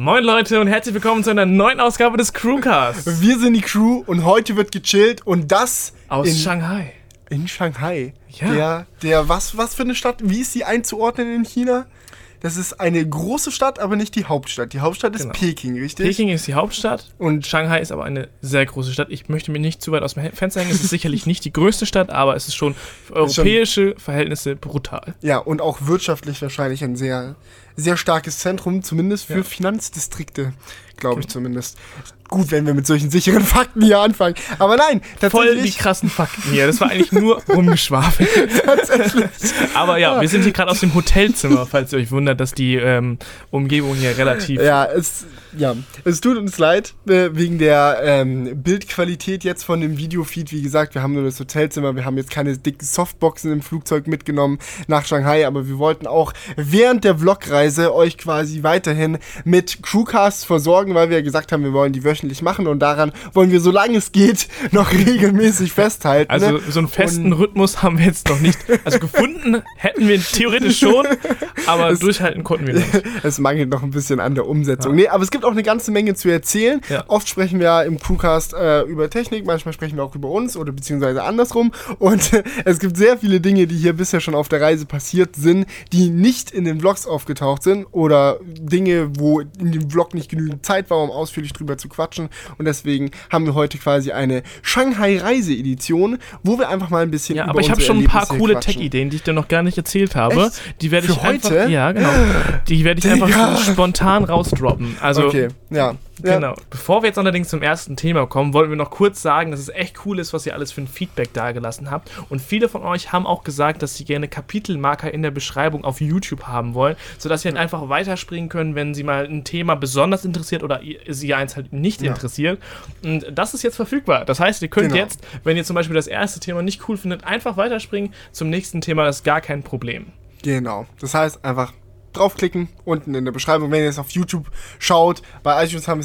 Moin Leute und herzlich willkommen zu einer neuen Ausgabe des Crewcasts. Wir sind die Crew und heute wird gechillt und das Aus in, Shanghai. in Shanghai. Ja. Der, der, was, was für eine Stadt? Wie ist sie einzuordnen in China? Das ist eine große Stadt, aber nicht die Hauptstadt. Die Hauptstadt ist Genau. Peking, richtig? Peking ist die Hauptstadt und Shanghai ist aber eine sehr große Stadt. Ich möchte mir nicht zu weit aus dem Fenster hängen. Es ist sicherlich nicht die größte Stadt, aber es ist schon für europäische Verhältnisse brutal. Ja, und auch wirtschaftlich wahrscheinlich ein sehr, sehr starkes Zentrum, zumindest für Ja. Finanzdistrikte, glaube ich zumindest. Gut, wenn wir mit solchen sicheren Fakten hier anfangen. Aber nein, Voll die tatsächlich. krassen Fakten hier. Das war eigentlich nur rumgeschwafelt. Aber ja, wir sind hier gerade aus dem Hotelzimmer, falls ihr euch wundert, dass die ähm, Umgebung hier relativ Ja, es, ja, es tut uns leid äh, wegen der ähm, Bildqualität jetzt von dem Videofeed. Wie gesagt, wir haben nur das Hotelzimmer, wir haben jetzt keine dicken Softboxen im Flugzeug mitgenommen nach Shanghai, aber wir wollten auch während der Vlogreise euch quasi weiterhin mit Crewcasts versorgen, weil wir ja gesagt haben, wir wollen die wöchentlich machen und daran wollen wir, solange es geht, noch regelmäßig festhalten. Also ne? so einen festen Und- Rhythmus haben wir jetzt noch nicht. Also gefunden hätten wir theoretisch schon, aber durchhalten konnten wir nicht. Es mangelt noch ein bisschen an der Umsetzung. Nee, aber es gibt auch eine ganze Menge zu erzählen. Ja. Oft sprechen wir ja im Crewcast äh, über Technik, manchmal sprechen wir auch über uns oder beziehungsweise andersrum. Und äh, es gibt sehr viele Dinge, die hier bisher schon auf der Reise passiert sind, die nicht in den Vlogs aufgetaucht sind oder Dinge, wo in dem Vlog nicht genügend Zeit war, um ausführlich drüber zu quatschen. Und deswegen haben wir heute quasi eine Shanghai-Reise-Edition, wo wir einfach mal ein bisschen Ja, über aber ich habe schon ein paar coole. Tech-Ideen, die ich dir noch gar nicht erzählt habe. Echt? Die werde ich einfach, heute? ja genau, die werde ich einfach so spontan rausdroppen. Also Okay, ja. Ja. Genau. Bevor wir jetzt allerdings zum ersten Thema kommen, wollten wir noch kurz sagen, dass es echt cool ist, was ihr alles für ein Feedback dagelassen habt. Und viele von euch haben auch gesagt, dass sie gerne Kapitelmarker in der Beschreibung auf YouTube haben wollen, sodass sie dann einfach weiterspringen können, wenn sie mal ein Thema besonders interessiert oder sie eins halt nicht Ja. interessiert. Und das ist jetzt verfügbar. Das heißt, ihr könnt Genau. jetzt, wenn ihr zum Beispiel das erste Thema nicht cool findet, einfach weiterspringen zum nächsten Thema. Das ist gar kein Problem. Genau. Das heißt, einfach draufklicken, unten in der Beschreibung, wenn ihr es auf YouTube schaut. Bei iTunes haben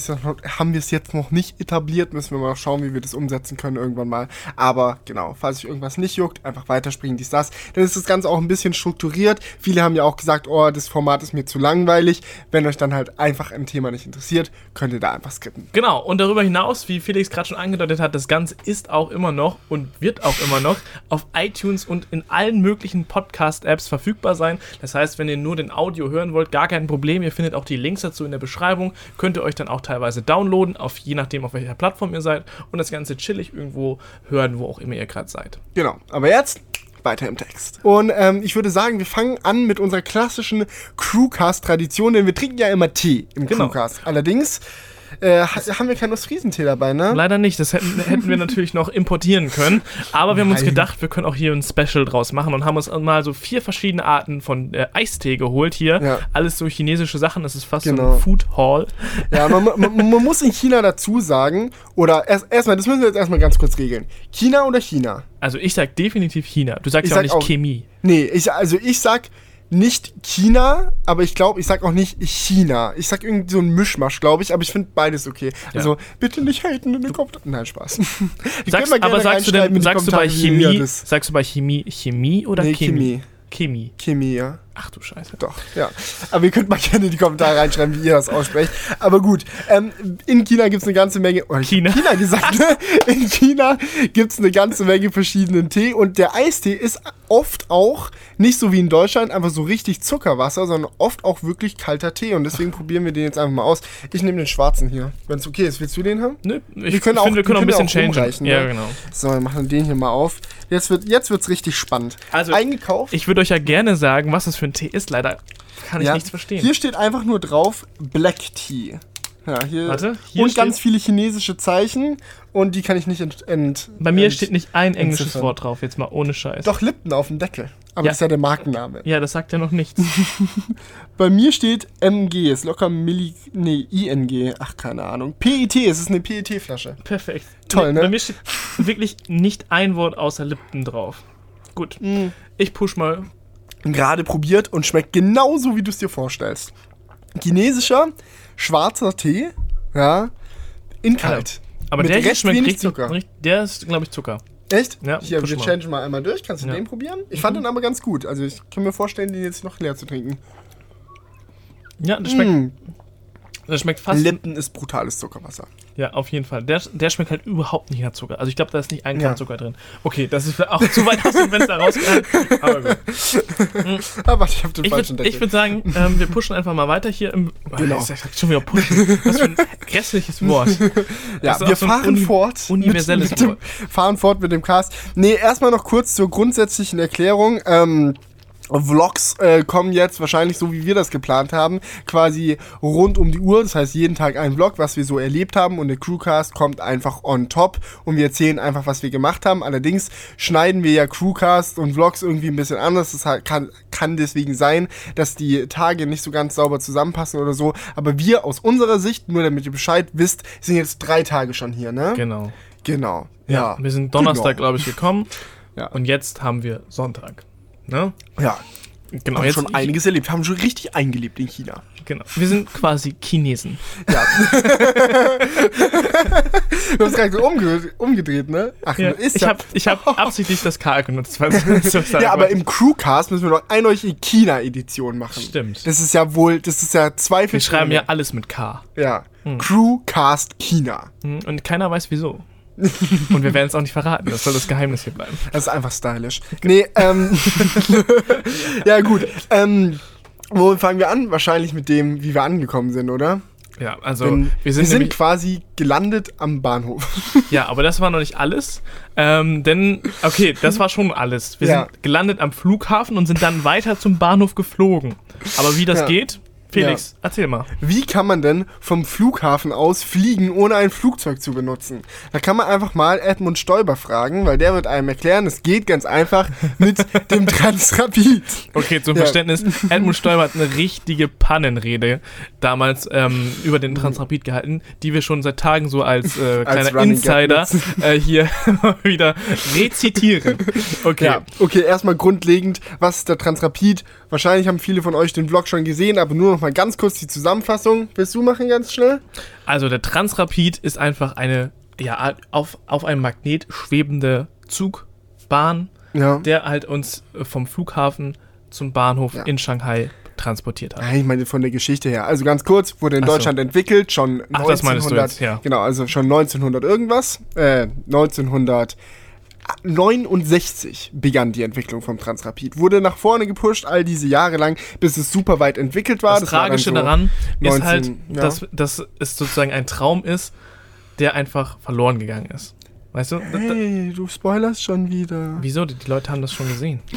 wir es, jetzt noch nicht etabliert, müssen wir mal schauen, wie wir das umsetzen können irgendwann mal. Aber genau, falls euch irgendwas nicht juckt, einfach weiterspringen, dies, das. Dann ist das Ganze auch ein bisschen strukturiert. Viele haben ja auch gesagt, oh, das Format ist mir zu langweilig. Wenn euch dann halt einfach ein Thema nicht interessiert, könnt ihr da einfach skippen. Genau, und darüber hinaus, wie Felix gerade schon angedeutet hat, das Ganze ist auch immer noch und wird auch immer noch auf iTunes und in allen möglichen Podcast-Apps verfügbar sein. Das heißt, wenn ihr nur den Audio hören wollt, gar kein Problem. Ihr findet auch die Links dazu in der Beschreibung. Könnt ihr euch dann auch teilweise downloaden, auf, je nachdem, auf welcher Plattform ihr seid und das Ganze chillig irgendwo hören, wo auch immer ihr gerade seid. Genau, aber jetzt weiter im Text. Und ähm, ich würde sagen, wir fangen an mit unserer klassischen Crewcast-Tradition, denn wir trinken ja immer Tee im Genau. Crewcast. Allerdings äh, ha- haben wir keinen Ostfriesentee dabei, ne? Leider nicht, das hätten, hätten wir natürlich noch importieren können. Aber wir haben uns Nein. gedacht, wir können auch hier ein Special draus machen und haben uns mal so vier verschiedene Arten von äh, Eistee geholt hier. Ja. Alles so chinesische Sachen, das ist fast so Genau. ein Food Hall. Ja, man, man, man muss in China dazu sagen, oder erst- erstmal, das müssen wir jetzt erstmal ganz kurz regeln. China oder China? Also ich sag definitiv China. Du sagst Ich ja auch nicht auch- Chemie. Nee, ich, also ich sag nicht China, aber ich glaube, ich sag auch nicht China. Ich sag irgendwie so ein Mischmasch, glaube ich, aber ich finde beides okay. Also bitte nicht haten in den Kommentaren. Nein, Spaß. Sagst, aber sagst du denn, sagst du bei Chemie, sagst du bei Chemie Chemie oder Nee, Chemie? Chemie. Chemie. Chemie, ja. Ach du Scheiße. Doch, ja. Aber ihr könnt mal gerne in die Kommentare reinschreiben, wie ihr das aussprecht. Aber gut, ähm, in China gibt es eine ganze Menge. Oh, ich China. China gesagt, ne? In China gibt es eine ganze Menge verschiedenen Tee und der Eistee ist oft auch nicht so wie in Deutschland einfach so richtig Zuckerwasser, sondern oft auch wirklich kalter Tee und deswegen probieren wir den jetzt einfach mal aus. Ich nehme den schwarzen hier, wenn es okay ist. Willst du den haben? Nö, ich Wir können auch- finde, wir können auch ein bisschen changen. rumreichen, ja, ne? genau. So, wir machen den hier mal auf. Jetzt wird jetzt wird's richtig spannend. Also, eingekauft. Ich würde euch ja gerne sagen, was das für ein Tee ist. Leider kann ich Ja. nichts verstehen. Hier steht einfach nur drauf Black Tea. Ja, hier. Warte, hier und steht- ganz viele chinesische Zeichen und die kann ich nicht ent. ent Bei mir ent- steht nicht ein englisches entziffern. Wort drauf, jetzt mal ohne Scheiß. Doch Lipton auf dem Deckel. Aber Ja. das ist ja der Markenname. Ja, das sagt ja noch nichts. Bei mir steht MG, ist locker Milli. Nee, ING. Ach, keine Ahnung. PET, es ist eine PET-Flasche. Perfekt. Toll, ne? Bei mir steht wirklich nicht ein Wort außer Lipton drauf. Gut. Mm. Ich push mal. Gerade probiert und schmeckt genauso, wie du es dir vorstellst. Chinesischer, schwarzer Tee, ja, in kalt. Aber der hier schmeckt richtig, Zucker. richtig. Der ist, glaube ich, Zucker. Echt? Ja, Hier, wir mal. changen mal einmal durch. Kannst du Ja. Mhm. den probieren? Ich fand den aber ganz gut. Also ich kann mir vorstellen, den jetzt noch leer zu trinken. Ja, das schmeckt. Mm. Der schmeckt fast. Lipton ist brutales Zuckerwasser. Ja, auf jeden Fall. Der, der schmeckt halt überhaupt nicht nach Zucker. Also ich glaube, da ist nicht ein Gramm Ja. Zucker drin. Okay, das ist auch zu weit aus dem Fenster rausgegangen. Aber gut. Aber ich habe den Ich falschen würde Deckel. würd sagen, ähm, wir pushen einfach mal weiter hier im. Genau. Ich sag schon wieder pushen. Was für ein grässliches Wort. ja, wir so fahren uni- fort. universelles mit, mit dem, Wort. fahren fort mit dem Cast. Nee, erstmal noch kurz zur grundsätzlichen Erklärung. Ähm, Vlogs äh, kommen jetzt wahrscheinlich so, wie wir das geplant haben, quasi rund um die Uhr. Das heißt, jeden Tag ein Vlog, was wir so erlebt haben und der Crewcast kommt einfach on top und wir erzählen einfach, was wir gemacht haben. Allerdings schneiden wir ja Crewcast und Vlogs irgendwie ein bisschen anders. Das kann, kann deswegen sein, dass die Tage nicht so ganz sauber zusammenpassen oder so. Aber wir aus unserer Sicht, nur damit ihr Bescheid wisst, sind jetzt drei Tage schon hier, ne? Genau. Genau. Ja, wir sind Donnerstag, Genau. glaube ich, gekommen. Ja. Und jetzt haben wir Sonntag. Ne? Ja, Genau, haben jetzt schon einiges erlebt, haben schon richtig eingelebt in China. Genau. Wir sind quasi Chinesen. Ja. du hast gerade so umge umgedreht, ne? Ach, Ja, ist ich ja. habe ich hab absichtlich das K genutzt. So ja, aber im Crewcast müssen wir noch eine neue China-Edition machen. Stimmt. Das ist ja wohl, das ist ja zwei wir schreiben ja alles mit K. Ja. Crewcast China. Hm, Und keiner weiß wieso. Und wir werden es auch nicht verraten. Das soll das Geheimnis hier bleiben. Das ist einfach stylisch. Nee, ähm. ja, gut. Ähm. Wo fangen wir an? Wahrscheinlich mit dem, wie wir angekommen sind, oder? Ja, also Denn wir sind, nämlich, quasi gelandet am Bahnhof. ja, aber das war noch nicht alles. Ähm, denn, okay, das war schon alles. Wir Ja. sind gelandet am Flughafen und sind dann weiter zum Bahnhof geflogen. Aber wie das Ja. geht, Felix, erzähl mal. Wie kann man denn vom Flughafen aus fliegen, ohne ein Flugzeug zu benutzen? Da kann man einfach mal Edmund Stoiber fragen, weil der wird einem erklären, es geht ganz einfach mit dem Transrapid. Okay, zum Ja. Verständnis, Edmund Stoiber hat eine richtige Pannenrede damals ähm, über den Transrapid gehalten, die wir schon seit Tagen so als, äh, kleiner Gag Insider äh, hier wieder rezitieren. Okay. Ja, okay, erstmal grundlegend, was ist der Transrapid? Wahrscheinlich haben viele von euch den Vlog schon gesehen, aber nur noch mal ganz kurz die Zusammenfassung. Willst du machen ganz schnell? Also der Transrapid ist einfach eine ja, auf, auf einem Magnet schwebende Zugbahn, Ja. der halt uns äh, vom Flughafen zum Bahnhof Ja. in Shanghai transportiert hat. Nein, ich meine von der Geschichte her. Also ganz kurz, wurde in Ach so. Deutschland entwickelt, schon Ach, das meinst du jetzt, ja. Genau, also schon 1900 irgendwas. Äh, 1969 begann die Entwicklung vom Transrapid. Wurde nach vorne gepusht, all diese Jahre lang, bis es super weit entwickelt war. Das war dann Tragische so daran ist 19, halt, ja. dass, dass es sozusagen ein Traum ist, der einfach verloren gegangen ist. Weißt du? Hey, du spoilerst schon wieder. wieso? Die, die Leute haben das schon gesehen.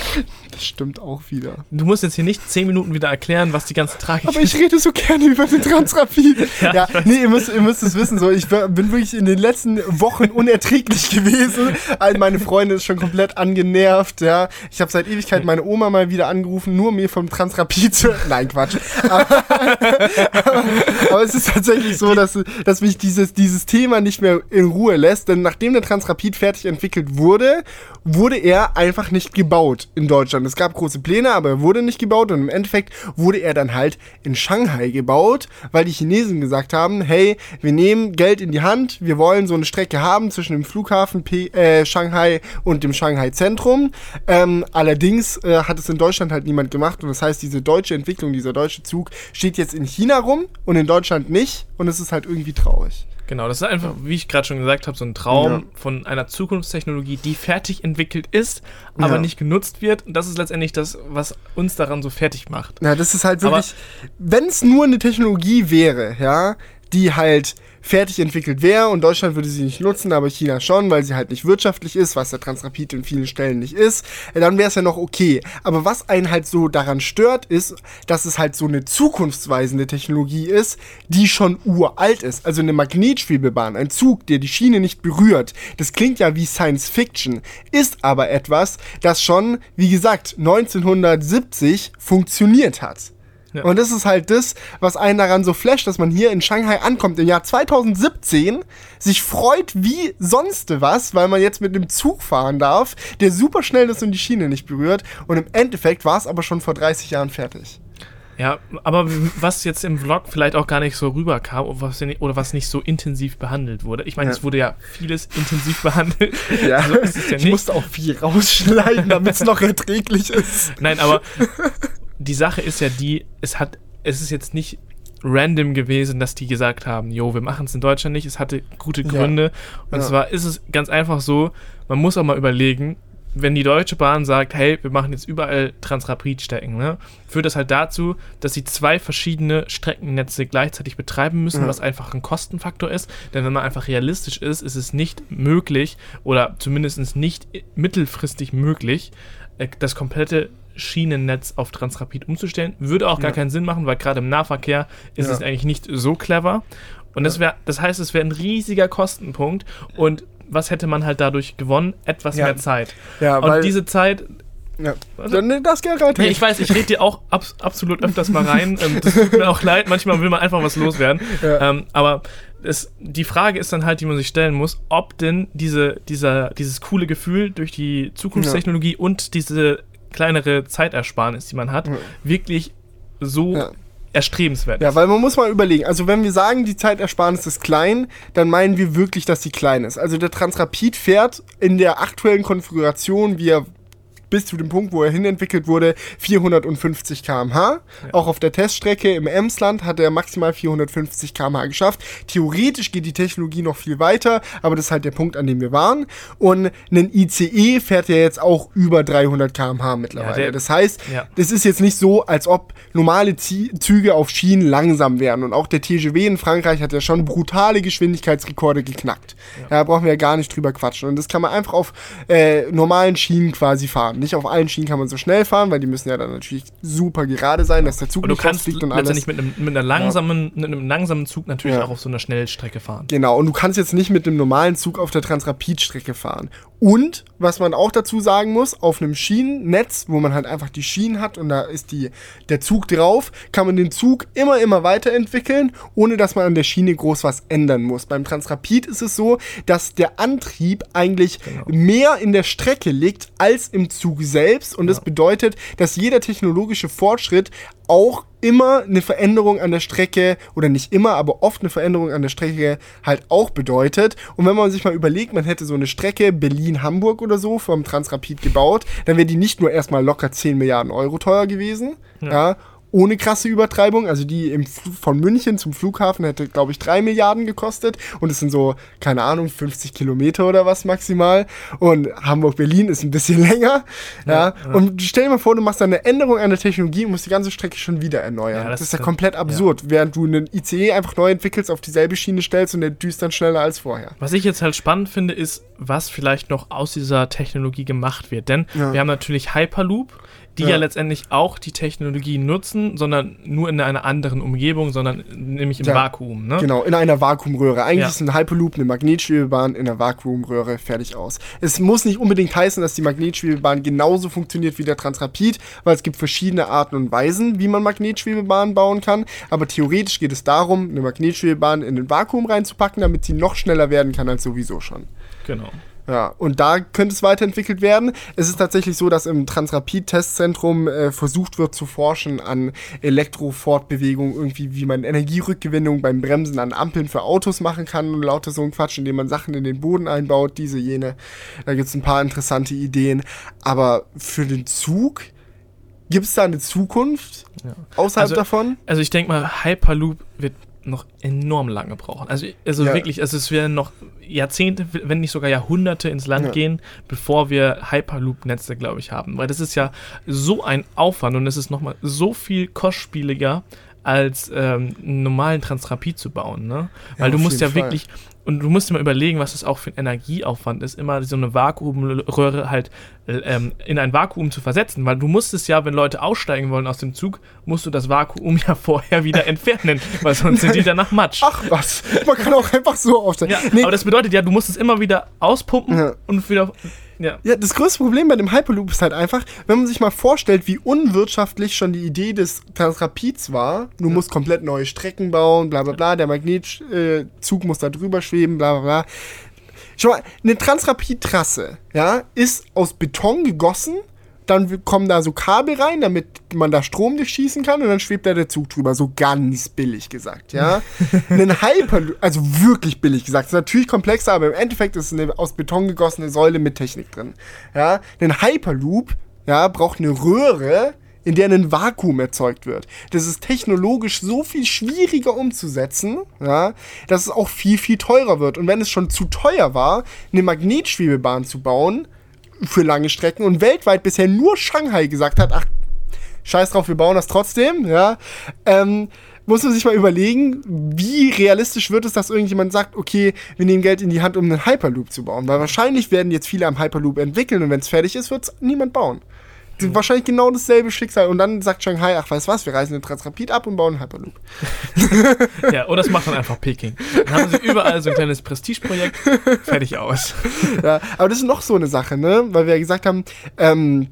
Das stimmt auch wieder. Du musst jetzt hier nicht zehn Minuten wieder erklären, was die ganze Tragik Aber ich rede so gerne über den Transrapid. Ja, ja, nee, ihr müsst, ihr müsst es wissen, so, ich bin wirklich in den letzten Wochen unerträglich gewesen. All meine Freunde ist schon komplett angenervt, ja. Ich habe seit Ewigkeit meine Oma mal wieder angerufen, nur mir vom Transrapid zu... Nein, Quatsch. Aber, aber, aber es ist tatsächlich so, dass, dass mich dieses, dieses Thema nicht mehr in Ruhe lässt, denn nachdem der Transrapid fertig entwickelt wurde, wurde er einfach nicht gebaut in Deutschland. Es gab große Pläne, aber er wurde nicht gebaut und im Endeffekt wurde er dann halt in Shanghai gebaut, weil die Chinesen gesagt haben, hey, wir nehmen Geld in die Hand, wir wollen so eine Strecke haben zwischen dem Flughafen P äh, Shanghai und dem Shanghai Zentrum. Ähm, allerdings äh, hat es in Deutschland halt niemand gemacht und das heißt, diese deutsche Entwicklung, dieser deutsche Zug steht jetzt in China rum und in Deutschland nicht und es ist halt irgendwie traurig. Genau, das ist einfach, wie ich gerade schon gesagt habe, so ein Traum Ja. von einer Zukunftstechnologie, die fertig entwickelt ist, aber Ja. nicht genutzt wird. Und das ist letztendlich das, was uns daran so fertig macht. Ja, das ist halt wirklich, wenn es nur eine Technologie wäre, ja, die halt fertig entwickelt wäre und Deutschland würde sie nicht nutzen, aber China schon, weil sie halt nicht wirtschaftlich ist, was der Transrapid in vielen Stellen nicht ist, äh, dann wäre es ja noch okay. Aber was einen halt so daran stört, ist, dass es halt so eine zukunftsweisende Technologie ist, die schon uralt ist. Also eine Magnetschwebebahn, ein Zug, der die Schiene nicht berührt. Das klingt ja wie Science Fiction, ist aber etwas, das schon, wie gesagt, 1970 funktioniert hat. Ja. Und das ist halt das, was einen daran so flasht, dass man hier in Shanghai ankommt im Jahr 2017, sich freut wie sonst was, weil man jetzt mit einem Zug fahren darf, der super schnell ist und die Schiene nicht berührt. Und im Endeffekt war es aber schon vor 30 Jahren fertig. Ja, aber was jetzt im Vlog vielleicht auch gar nicht so rüberkam oder was, oder was nicht so intensiv behandelt wurde. Ich meine, Ja. es wurde ja vieles intensiv behandelt. Ja, So es ja ich musste auch viel rausschneiden, damit es noch erträglich ist. Nein, aber die Sache ist ja die, es hat, es ist jetzt nicht random gewesen, dass die gesagt haben, jo, wir machen es in Deutschland nicht. Es hatte gute Gründe. Und Ja. zwar ist es ganz einfach so, man muss auch mal überlegen, wenn die Deutsche Bahn sagt, hey, wir machen jetzt überall Transrapid-Strecken, ne, führt das halt dazu, dass sie zwei verschiedene Streckennetze gleichzeitig betreiben müssen, Ja. was einfach ein Kostenfaktor ist. Denn wenn man einfach realistisch ist, ist es nicht möglich oder zumindest nicht mittelfristig möglich, äh, das komplette Schienennetz auf Transrapid umzustellen. Würde auch gar Ja. keinen Sinn machen, weil gerade im Nahverkehr ist Ja. es eigentlich nicht so clever. Und das, wär, das heißt, es wäre ein riesiger Kostenpunkt. Und was hätte man halt dadurch gewonnen? Etwas Ja. mehr Zeit. Ja, Und diese Zeit, ja. Dann nimm das gerne rein. Nee, ich weiß, ich rede dir auch abs absolut öfters mal rein. Ähm, das tut mir auch leid, manchmal will man einfach was loswerden. Ja. Ähm, aber es, die Frage ist dann halt, die man sich stellen muss, ob denn diese, dieser, dieses coole Gefühl durch die Zukunftstechnologie und diese kleinere Zeitersparnis, die man hat, Ja. wirklich so Ja. erstrebenswert Ja, weil man muss mal überlegen, also wenn wir sagen, die Zeitersparnis ist klein, dann meinen wir wirklich, dass sie klein ist. Also der Transrapid fährt in der aktuellen Konfiguration, wie er bis zu dem Punkt, wo er hinentwickelt wurde, 450 km/h. Auch auf der Teststrecke im Emsland hat er maximal 450 km/h geschafft. Theoretisch geht die Technologie noch viel weiter, aber das ist halt der Punkt, an dem wir waren. Und ein ICE fährt ja jetzt auch über 300 km/h mittlerweile. der- das heißt, Ja. das ist jetzt nicht so, als ob normale Züge auf Schienen langsam wären. Und auch der TGW in Frankreich hat ja schon brutale Geschwindigkeitsrekorde geknackt. Da brauchen wir ja gar nicht drüber quatschen. Und das kann man einfach auf äh, normalen Schienen quasi fahren. Nicht auf allen Schienen kann man so schnell fahren, weil die müssen ja dann natürlich super gerade sein, dass der Zug Und du nicht kannst rausfliegt und alles. letztendlich mit einem, mit, einer langsamen, mit einem langsamen Zug natürlich Ja. auch auf so einer Schnellstrecke fahren. Genau, und du kannst jetzt nicht mit einem normalen Zug auf der Transrapid-Strecke fahren. Und, was man auch dazu sagen muss, auf einem Schienennetz, wo man halt einfach die Schienen hat und da ist die, der Zug drauf, kann man den Zug immer, immer weiterentwickeln, ohne dass man an der Schiene groß was ändern muss. Beim Transrapid ist es so, dass der Antrieb eigentlich mehr in der Strecke liegt als im Zug selbst. Und das bedeutet, dass jeder technologische Fortschritt auch immer eine Veränderung an der Strecke, oder nicht immer, aber oft eine Veränderung an der Strecke halt auch bedeutet. Und wenn man sich mal überlegt, man hätte so eine Strecke Berlin-Hamburg oder so vom Transrapid gebaut, dann wäre die nicht nur erstmal locker 10 Milliarden Euro teuer gewesen, ja, ohne krasse Übertreibung. Also die im von München zum Flughafen hätte, glaube ich, 3 Milliarden gekostet. Und es sind so, keine Ahnung, 50 Kilometer oder was maximal. Und Hamburg-Berlin ist ein bisschen länger. Ja, Und stell dir mal vor, du machst eine Änderung an der Technologie und musst die ganze Strecke schon wieder erneuern. Ja, das, das ist ja komplett absurd. Während du einen ICE einfach neu entwickelst, auf dieselbe Schiene stellst und der düst dann schneller als vorher. Was ich jetzt halt spannend finde, ist, was vielleicht noch aus dieser Technologie gemacht wird. Denn Ja. wir haben natürlich Hyperloop, die ja. Ja. letztendlich auch die Technologie nutzen, sondern nur in einer anderen Umgebung, sondern nämlich im Ja. Vakuum. Ne? Genau, in einer Vakuumröhre. Eigentlich Ja. ist ein Hyperloop eine Magnetschwebebahn in einer Vakuumröhre fertig aus. Es muss nicht unbedingt heißen, dass die Magnetschwebebahn genauso funktioniert wie der Transrapid, weil es gibt verschiedene Arten und Weisen, wie man Magnetschwebebahnen bauen kann. Aber theoretisch geht es darum, eine Magnetschwebebahn in ein Vakuum reinzupacken, damit sie noch schneller werden kann als sowieso schon. Genau. Ja, und da könnte es weiterentwickelt werden. Es ist tatsächlich so, dass im Transrapid-Testzentrum äh, versucht wird zu forschen an Elektrofortbewegung, irgendwie, wie man Energierückgewinnung beim Bremsen an Ampeln für Autos machen kann und lauter so ein Quatsch, indem man Sachen in den Boden einbaut, diese, jene. Da gibt es ein paar interessante Ideen. Aber für den Zug, gibt es da eine Zukunft Ja. außerhalb Also- davon? Also ich denke mal, Hyperloop wird noch enorm lange brauchen. Also, also Ja. wirklich, also es werden noch Jahrzehnte, wenn nicht sogar Jahrhunderte ins Land Ja. gehen, bevor wir Hyperloop-Netze, glaube ich, haben. Weil das ist ja so ein Aufwand und es ist nochmal so viel kostspieliger, als ähm, einen normalen Transrapid zu bauen. Ne? Weil du auf musst ja Fall. wirklich, und du musst dir mal überlegen, was das auch für ein Energieaufwand ist, immer so eine Vakuumröhre halt ähm, in ein Vakuum zu versetzen. Weil du musst es ja, wenn Leute aussteigen wollen aus dem Zug, musst du das Vakuum ja vorher wieder entfernen, weil sonst sind die danach matsch. Ach was, man kann auch einfach so aufstellen. Ja, Nee, aber das bedeutet ja, du musst es immer wieder auspumpen Ja. und wieder. Ja. Ja, das größte Problem bei dem Hyperloop ist halt einfach, wenn man sich mal vorstellt, wie unwirtschaftlich schon die Idee des Transrapids war. Du musst komplett neue Strecken bauen, bla bla bla, der Magnetzug äh, muss da drüber schweben, bla bla bla. Schau mal, eine Transrapid-Trasse, ja, ist aus Beton gegossen, dann kommen da so Kabel rein, damit man da Strom durchschießen kann und dann schwebt da der Zug drüber. So ganz billig gesagt, ja. Ein Hyperloop, also wirklich billig gesagt, ist natürlich komplexer, aber im Endeffekt ist es eine aus Beton gegossene Säule mit Technik drin. Ja, ein Hyperloop, ja, braucht eine Röhre, in der ein Vakuum erzeugt wird. Das ist technologisch so viel schwieriger umzusetzen, ja, dass es auch viel, viel teurer wird. Und wenn es schon zu teuer war, eine Magnetschwebebahn zu bauen für lange Strecken und weltweit bisher nur Shanghai gesagt hat, ach, scheiß drauf, wir bauen das trotzdem, ja, ähm, muss man sich mal überlegen, wie realistisch wird es, dass irgendjemand sagt, okay, wir nehmen Geld in die Hand, um einen Hyperloop zu bauen. Weil wahrscheinlich werden jetzt viele am Hyperloop entwickeln und wenn es fertig ist, wird es niemand bauen. Wahrscheinlich genau dasselbe Schicksal. Und dann sagt Shanghai, ach, weißt was, wir reisen den Transrapid ab und bauen einen Hyperloop. ja, oder das macht dann einfach Peking. Dann haben sie überall so ein kleines Prestigeprojekt, fertig aus. ja, aber das ist noch so eine Sache, ne? Weil wir ja gesagt haben, ähm,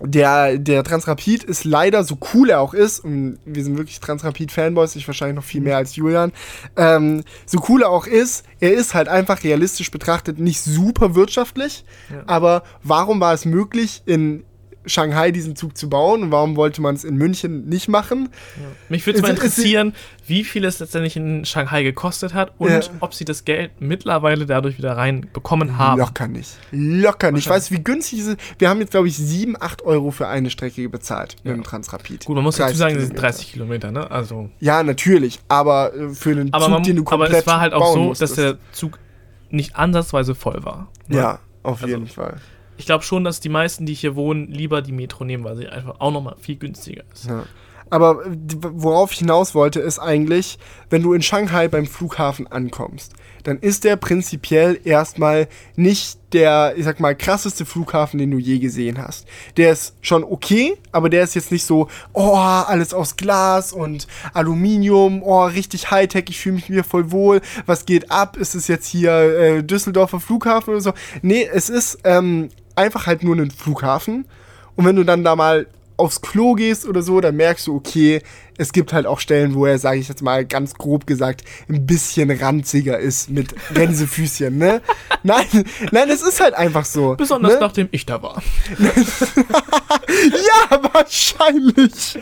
der, der Transrapid ist leider, so cool er auch ist, und wir sind wirklich Transrapid-Fanboys, ich wahrscheinlich noch viel mehr als Julian, ähm, so cool er auch ist, er ist halt einfach realistisch betrachtet nicht super wirtschaftlich, ja. aber warum war es möglich, in Shanghai diesen Zug zu bauen und warum wollte man es in München nicht machen? Ja. Mich würde mal interessieren, wie viel es letztendlich in Shanghai gekostet hat und ja. ob sie das Geld mittlerweile dadurch wieder reinbekommen haben. Locker nicht. Locker nicht. Ich weiß, wie günstig es ist. Wir haben jetzt, glaube ich, 7, 8 Euro für eine Strecke bezahlt ja. mit dem Transrapid. Gut, man muss dazu sagen, das sind 30 Kilometer, ne? Also ja, natürlich. Aber äh, für einen aber Zug, man, den du komplett Aber es war halt auch so, musstest. dass der Zug nicht ansatzweise voll war. Ne? Ja, auf also, jeden Fall ich glaube schon, dass die meisten, die hier wohnen, lieber die Metro nehmen, weil sie einfach auch nochmal viel günstiger ist. Ja. Aber worauf ich hinaus wollte, ist eigentlich, wenn du in Shanghai beim Flughafen ankommst, dann ist der prinzipiell erstmal nicht der, ich sag mal, krasseste Flughafen, den du je gesehen hast. Der ist schon okay, aber der ist jetzt nicht so, oh, alles aus Glas und Aluminium, oh, richtig Hightech, ich fühle mich hier voll wohl, was geht ab? Ist es jetzt hier äh, Düsseldorfer Flughafen oder so? Nee, es ist ähm, einfach halt nur ein Flughafen. Und wenn du dann da mal aufs Klo gehst oder so, dann merkst du, okay, es gibt halt auch Stellen, wo er, sage ich jetzt mal ganz grob gesagt, ein bisschen ranziger ist mit Gänsefüßchen, ne? nein, nein, es ist halt einfach so. Besonders ne? nachdem ich da war. ja, wahrscheinlich.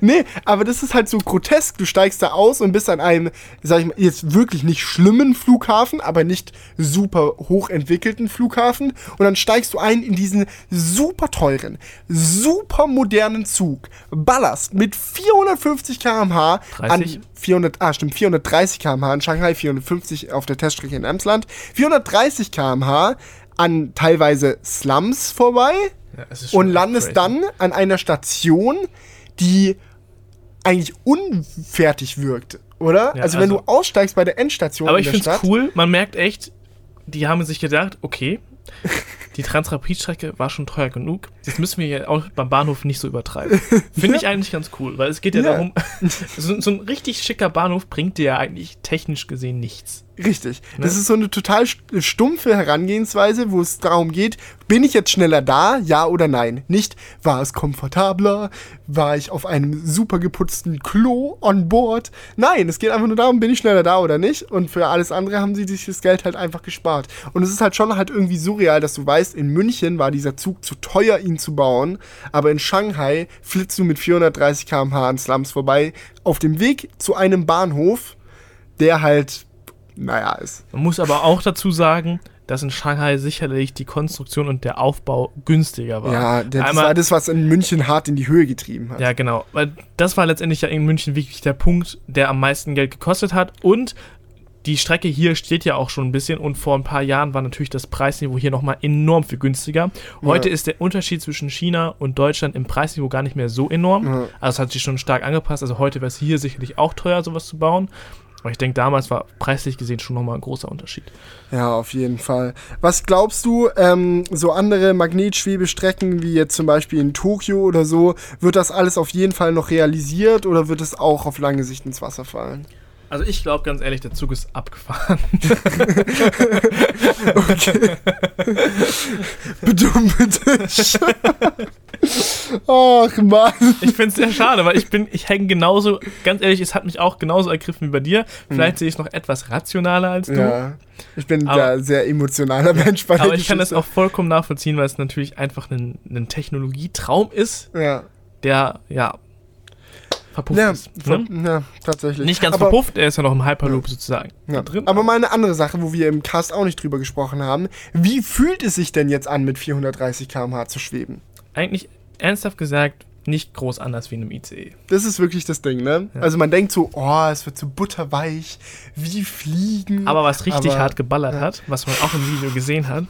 Nee, aber das ist halt so grotesk. Du steigst da aus und bist an einem, sag ich mal, jetzt wirklich nicht schlimmen Flughafen, aber nicht super hochentwickelten Flughafen. Und dann steigst du ein in diesen super teuren, super modernen Zug, ballerst mit 450 450 km/h an 400, ah, stimmt, 430 km/h in Shanghai, 450 auf der Teststrecke in Emsland, 430 km/h an teilweise Slums vorbei ja, und landest crazy. dann an einer Station, die eigentlich unfertig wirkt, oder? Ja, also, wenn also, du aussteigst bei der Endstation. Aber ich finde es cool, man merkt echt, die haben sich gedacht, okay, die Transrapid-Strecke war schon teuer genug. Jetzt müssen wir ja auch beim Bahnhof nicht so übertreiben. Finde ich eigentlich ganz cool, weil es geht ja, ja. darum, so, so, ein richtig schicker Bahnhof bringt dir ja eigentlich technisch gesehen nichts. Richtig. Ne? Das ist so eine total stumpfe Herangehensweise, wo es darum geht, bin ich jetzt schneller da, ja oder nein? Nicht, war es komfortabler? War ich auf einem super geputzten Klo on board? Nein, es geht einfach nur darum, bin ich schneller da oder nicht? Und für alles andere haben sie sich das Geld halt einfach gespart. Und es ist halt schon halt irgendwie surreal, dass du weißt, in München war dieser Zug zu teuer, ihn zu bauen, aber in Shanghai flitzt du mit 430 km/h an Slums vorbei, auf dem Weg zu einem Bahnhof, der halt naja, ist. Man muss aber auch dazu sagen, dass in Shanghai sicherlich die Konstruktion und der Aufbau günstiger war. Ja, das Einmal, war das, was in München hart in die Höhe getrieben hat. Ja, genau. Weil das war letztendlich ja in München wirklich der Punkt, der am meisten Geld gekostet hat. Und die Strecke hier steht ja auch schon ein bisschen und vor ein paar Jahren war natürlich das Preisniveau hier nochmal enorm viel günstiger. Heute ja. ist der Unterschied zwischen China und Deutschland im Preisniveau gar nicht mehr so enorm. Ja. Also es hat sich schon stark angepasst. Also heute wäre es hier sicherlich auch teuer, sowas zu bauen. Aber ich denke, damals war preislich gesehen schon nochmal ein großer Unterschied. Ja, auf jeden Fall. Was glaubst du, ähm, so andere Magnetschwebestrecken wie jetzt zum Beispiel in Tokio oder so, wird das alles auf jeden Fall noch realisiert oder wird es auch auf lange Sicht ins Wasser fallen? Also ich glaube ganz ehrlich, der Zug ist abgefahren. okay. Bedummt Ach Mann. Ich finde es sehr schade, weil ich bin, ich hänge genauso, ganz ehrlich, es hat mich auch genauso ergriffen wie bei dir. Vielleicht mhm. sehe ich es noch etwas rationaler als du. Ja. Ich bin aber, da sehr emotionaler Mensch bei Aber ich kann das auch vollkommen nachvollziehen, weil es natürlich einfach ein, ein Technologietraum ist. Ja. Der, ja, verpufft ja, ist. Ne? Ja, tatsächlich. Nicht ganz aber, verpufft, er ist ja noch im Hyperloop ja. sozusagen ja. drin. Aber mal eine andere Sache, wo wir im Cast auch nicht drüber gesprochen haben. Wie fühlt es sich denn jetzt an, mit 430 km/h zu schweben? Eigentlich ernsthaft gesagt, nicht groß anders wie in einem ICE. Das ist wirklich das Ding, ne? Ja. Also man denkt so, oh, es wird so butterweich, wie Fliegen. Aber was richtig Aber- hart geballert ja. hat, was man auch im Video gesehen hat,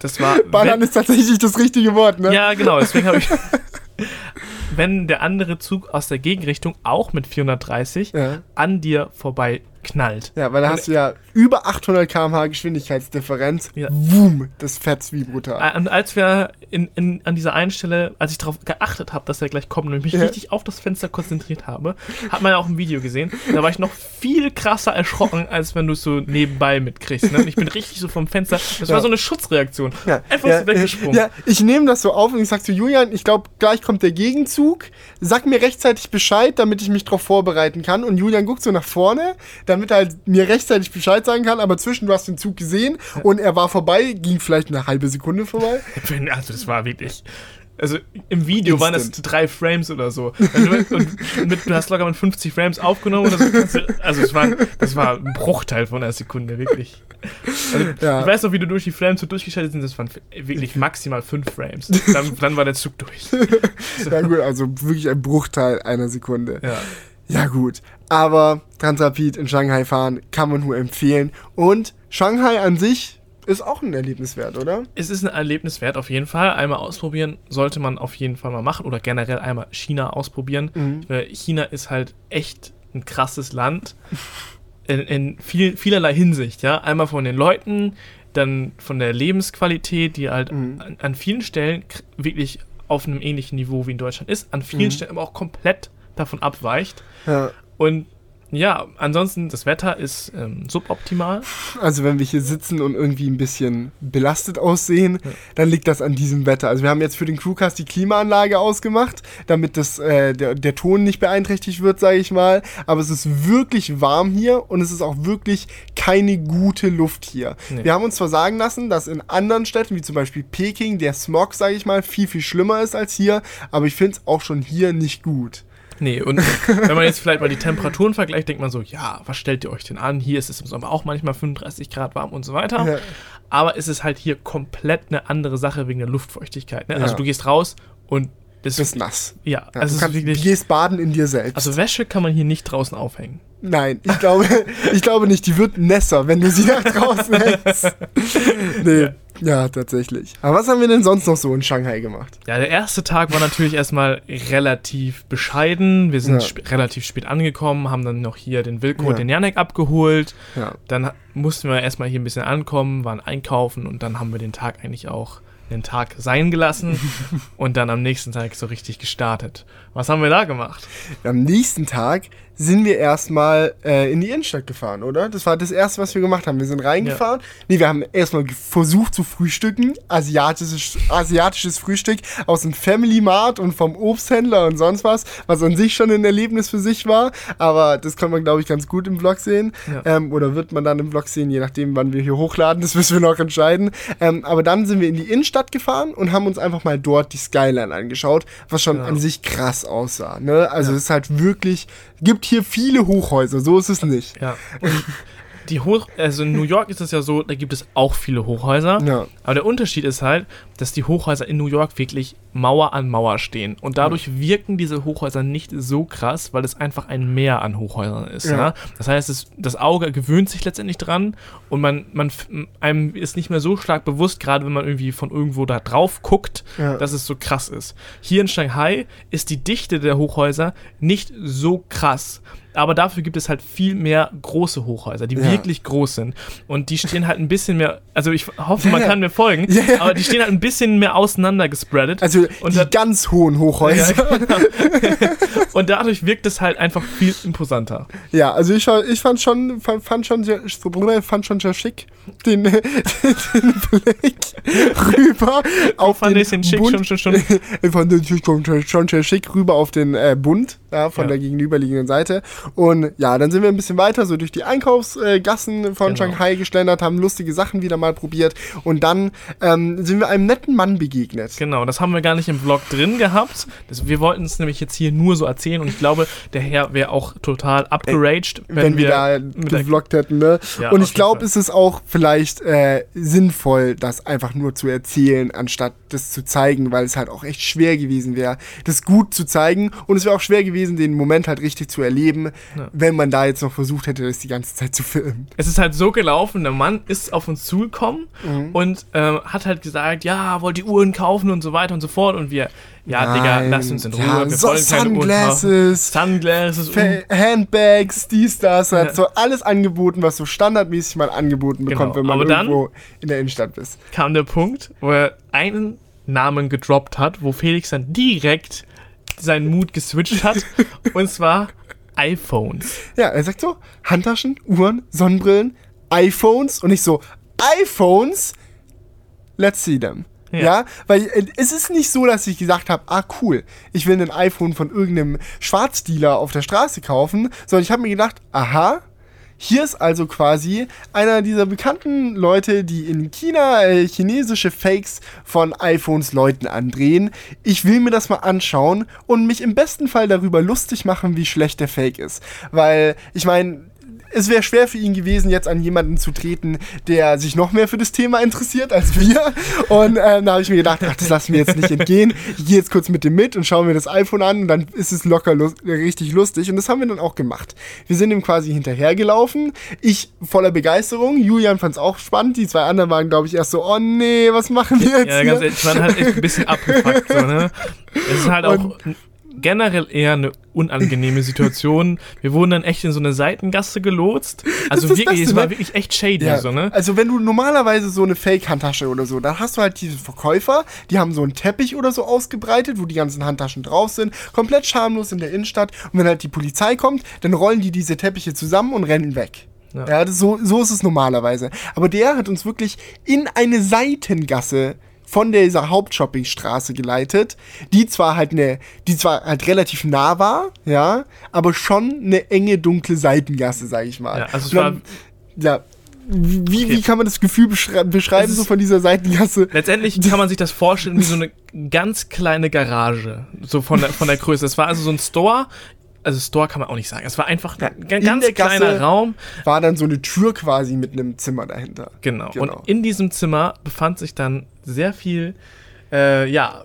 das war. Ballern ist tatsächlich das richtige Wort, ne? Ja, genau, deswegen habe ich. wenn der andere Zug aus der Gegenrichtung auch mit 430 Ja. an dir vorbei knallt. Ja, weil da hast du ja über 800 km/h Geschwindigkeitsdifferenz. Ja. Boom, das fetzt wie brutal. Und als wir in, in, an dieser einen Stelle, als ich darauf geachtet habe, dass er gleich kommt und mich Ja. richtig auf das Fenster konzentriert habe, hat man ja auch im Video gesehen, da war ich noch viel krasser erschrocken, als wenn du es so nebenbei mitkriegst. Ne? Und ich bin richtig so vom Fenster, das Ja. war so eine Schutzreaktion. Ja, Einfach ja, so weggesprungen. Ja, ich nehme das so auf und ich sag zu Julian, ich glaube, gleich kommt der Gegenzug. Sag mir rechtzeitig Bescheid, damit ich mich darauf vorbereiten kann. Und Julian guckt so nach vorne, damit er halt mir rechtzeitig Bescheid sagen kann. Aber zwischen, du hast den Zug gesehen und er war vorbei, ging vielleicht eine halbe Sekunde vorbei. Also das war wirklich. Also im Video waren es Instant. drei Frames oder so. Du, und mit, du hast locker mit 50 Frames aufgenommen oder so. du- Also es war, das war ein Bruchteil von einer Sekunde, wirklich. Also, Ja. Ich weiß noch, wie du durch die Frames so durchgeschaltet sind. Das waren wirklich maximal fünf Frames. Dann, dann war der Zug durch. Ja gut, also wirklich ein Bruchteil einer Sekunde. Ja. Ja gut, aber Transrapid in Shanghai fahren kann man nur empfehlen. Und Shanghai an sich ist auch ein Erlebnis wert, oder? Es ist ein Erlebnis wert, auf jeden Fall. Einmal ausprobieren sollte man auf jeden Fall mal machen oder generell einmal China ausprobieren. Mhm. Weil China ist halt echt ein krasses Land in, in viel, vielerlei Hinsicht. Ja, einmal von den Leuten, dann von der Lebensqualität, die halt Mhm. an, an vielen Stellen wirklich auf einem ähnlichen Niveau wie in Deutschland ist, an vielen Mhm. Stellen aber auch komplett davon abweicht. Ja. Und ja, ansonsten, das Wetter ist ähm, suboptimal. Also wenn wir hier sitzen und irgendwie ein bisschen belastet aussehen, Ja. dann liegt das an diesem Wetter. Also wir haben jetzt für den Crewcast die Klimaanlage ausgemacht, damit das, äh, der, der Ton nicht beeinträchtigt wird, sage ich mal. Aber es ist wirklich warm hier und es ist auch wirklich keine gute Luft hier. Nee. Wir haben uns zwar sagen lassen, dass in anderen Städten, wie zum Beispiel Peking, der Smog, sage ich mal, viel, viel schlimmer ist als hier. Aber ich finde es auch schon hier nicht gut. Nee, und wenn man jetzt vielleicht mal die Temperaturen vergleicht, denkt man so, ja, was stellt ihr euch denn an? Hier ist es im Sommer auch manchmal 35 Grad warm und so weiter. Ja. Aber es ist halt hier komplett eine andere Sache wegen der Luftfeuchtigkeit. Ne? Also Ja. du gehst raus und das Du bist nass. ja, Ja, also du, kannst, wirklich. gehst baden in dir selbst. Also Wäsche kann man hier nicht draußen aufhängen. Nein, ich glaube, ich glaube nicht. Die wird nässer, wenn du sie nach draußen hältst. Nee, ja, tatsächlich. Aber was haben wir denn sonst noch so in Shanghai gemacht? Ja, der erste Tag war natürlich erstmal relativ bescheiden. Wir sind Ja. sp relativ spät angekommen, haben dann noch hier den Wilko Ja. und den Janek abgeholt. Ja. Dann mussten wir erstmal hier ein bisschen ankommen, waren einkaufen und dann haben wir den Tag eigentlich auch den Tag sein gelassen und dann am nächsten Tag so richtig gestartet. Was haben wir da gemacht? Am nächsten Tag sind wir erstmal äh, in die Innenstadt gefahren, oder? Das war das erste, was wir gemacht haben. Wir sind reingefahren. Nee, wir haben erstmal versucht zu frühstücken. Asiatisches, asiatisches Frühstück aus dem Family Mart und vom Obsthändler und sonst was, was an sich schon ein Erlebnis für sich war. Aber das kann man, glaube ich, ganz gut im Vlog sehen. Ja. Ähm, oder wird man dann im Vlog sehen, je nachdem, wann wir hier hochladen. Das müssen wir noch entscheiden. Ähm, aber dann sind wir in die Innenstadt gefahren und haben uns einfach mal dort die Skyline angeschaut, was schon Ja. an sich krass aussah. Ne? Also Ja. es ist halt wirklich, gibt hier viele Hochhäuser, so ist es nicht. Ja. Und die Hoch, also in New York ist es ja so, da gibt es auch viele Hochhäuser. Ja. Aber der Unterschied ist halt, dass die Hochhäuser in New York wirklich Mauer an Mauer stehen. Und dadurch wirken diese Hochhäuser nicht so krass, weil es einfach ein Meer an Hochhäusern ist. Ja. Ja. Das heißt, es, das Auge gewöhnt sich letztendlich dran und man, man, einem ist nicht mehr so stark bewusst, gerade wenn man irgendwie von irgendwo da drauf guckt, Ja. dass es so krass ist. Hier in Shanghai ist die Dichte der Hochhäuser nicht so krass. Aber dafür gibt es halt viel mehr große Hochhäuser, die Ja. wirklich groß sind. Und die stehen halt ein bisschen mehr, also ich hoffe, man kann mir folgen, aber die stehen halt ein bisschen mehr auseinander gespreadet. Und die ganz hohen Hochhäuser. Ja, genau. Und dadurch wirkt es halt einfach viel imposanter. Ja, also ich, ich fand schon, fand, fand schon sehr, fand schon sehr schick den, den Blick rüber auf den den schick Bund. schon, schon, schon. Ich fand den schon, schon sehr schick rüber auf den äh, Bund. Ja, von Ja. der gegenüberliegenden Seite. Und ja, dann sind wir ein bisschen weiter, so durch die Einkaufsgassen von Genau. Shanghai geschlendert, haben lustige Sachen wieder mal probiert. Und dann ähm, sind wir einem netten Mann begegnet. Genau, das haben wir gar nicht im Vlog drin gehabt. Das, wir wollten es nämlich jetzt hier nur so erzählen und ich glaube, der Herr wäre auch total upgeraged, wenn, wenn, wir, da mit der- gevloggt hätten, ne? Ja, und ich glaube, es ist auch vielleicht äh, sinnvoll, das einfach nur zu erzählen, anstatt das zu zeigen, weil es halt auch echt schwer gewesen wäre, das gut zu zeigen. Und es wäre auch schwer gewesen, den Moment halt richtig zu erleben, Ja. wenn man da jetzt noch versucht hätte, das die ganze Zeit zu filmen. Es ist halt so gelaufen, der Mann ist auf uns zugekommen Mhm. und ähm, hat halt gesagt, ja, wollt ihr Uhren kaufen und so weiter und so fort. Und wir, ja, Digga, Nein. lass uns in Ruhe. Ja, wir so wollen keine Uhren kaufen. Sunglasses, Sunglasses. Fa Handbags, dies, das, hat Ja. so alles angeboten, was so standardmäßig mal angeboten bekommt, Genau, wenn man aber irgendwo in der Innenstadt ist. kam der Punkt, wo er einen Namen gedroppt hat, wo Felix dann direkt seinen Mut geswitcht hat. und zwar iPhones. Ja, er sagt so, Handtaschen, Uhren, Sonnenbrillen, iPhones und ich so, iPhones? Let's see them. Ja, Ja. weil äh, es ist nicht so, dass ich gesagt habe, ah cool, ich will ein iPhone von irgendeinem Schwarzdealer auf der Straße kaufen, sondern ich habe mir gedacht, aha, hier ist also quasi einer dieser bekannten Leute, die in China äh, chinesische Fakes von iPhones Leuten andrehen. Ich will mir das mal anschauen und mich im besten Fall darüber lustig machen, wie schlecht der Fake ist. Weil, ich meine, es wäre schwer für ihn gewesen, jetzt an jemanden zu treten, der sich noch mehr für das Thema interessiert als wir. Und ähm, da habe ich mir gedacht, ach, das lassen wir jetzt nicht entgehen. Ich gehe jetzt kurz mit dem mit und schaue mir das iPhone an und dann ist es locker lus richtig lustig. Und das haben wir dann auch gemacht. Wir sind ihm quasi hinterhergelaufen. Ich voller Begeisterung. Julian fand es auch spannend. Die zwei anderen waren, glaube ich, erst so, oh nee, was machen wir jetzt? Ja, ganz ehrlich, ich war halt echt ein bisschen abgefuckt. So, ne? Es ist halt auch generell eher eine unangenehme Situation. Wir wurden dann echt in so eine Seitengasse gelotst. Also wirklich, Beste, es war ne? wirklich echt shady. Ja, So, ne? Also wenn du normalerweise so eine Fake-Handtasche oder so, dann hast du halt diese Verkäufer, die haben so einen Teppich oder so ausgebreitet, wo die ganzen Handtaschen drauf sind, komplett schamlos in der Innenstadt. Und wenn halt die Polizei kommt, dann rollen die diese Teppiche zusammen und rennen weg. Ja, Ja. das, so, so ist es normalerweise. Aber der hat uns wirklich in eine Seitengasse von dieser Hauptshoppingstraße geleitet, die zwar halt eine, die zwar halt relativ nah war, ja, aber schon eine enge, dunkle Seitengasse, sag ich mal. Ja, also es dann- ja, wie, wie Okay. kann man das Gefühl beschrei beschreiben, Es so von dieser Seitengasse? Letztendlich kann man sich das vorstellen wie so eine ganz kleine Garage. So von der, von der Größe. Es war also so ein Store. Also Store kann man auch nicht sagen. Es war einfach Ja, ein in ganz der Gasse- kleiner Raum. War dann so eine Tür quasi mit einem Zimmer dahinter. Genau. Genau. Und in diesem Zimmer befand sich dann sehr viel, äh, ja,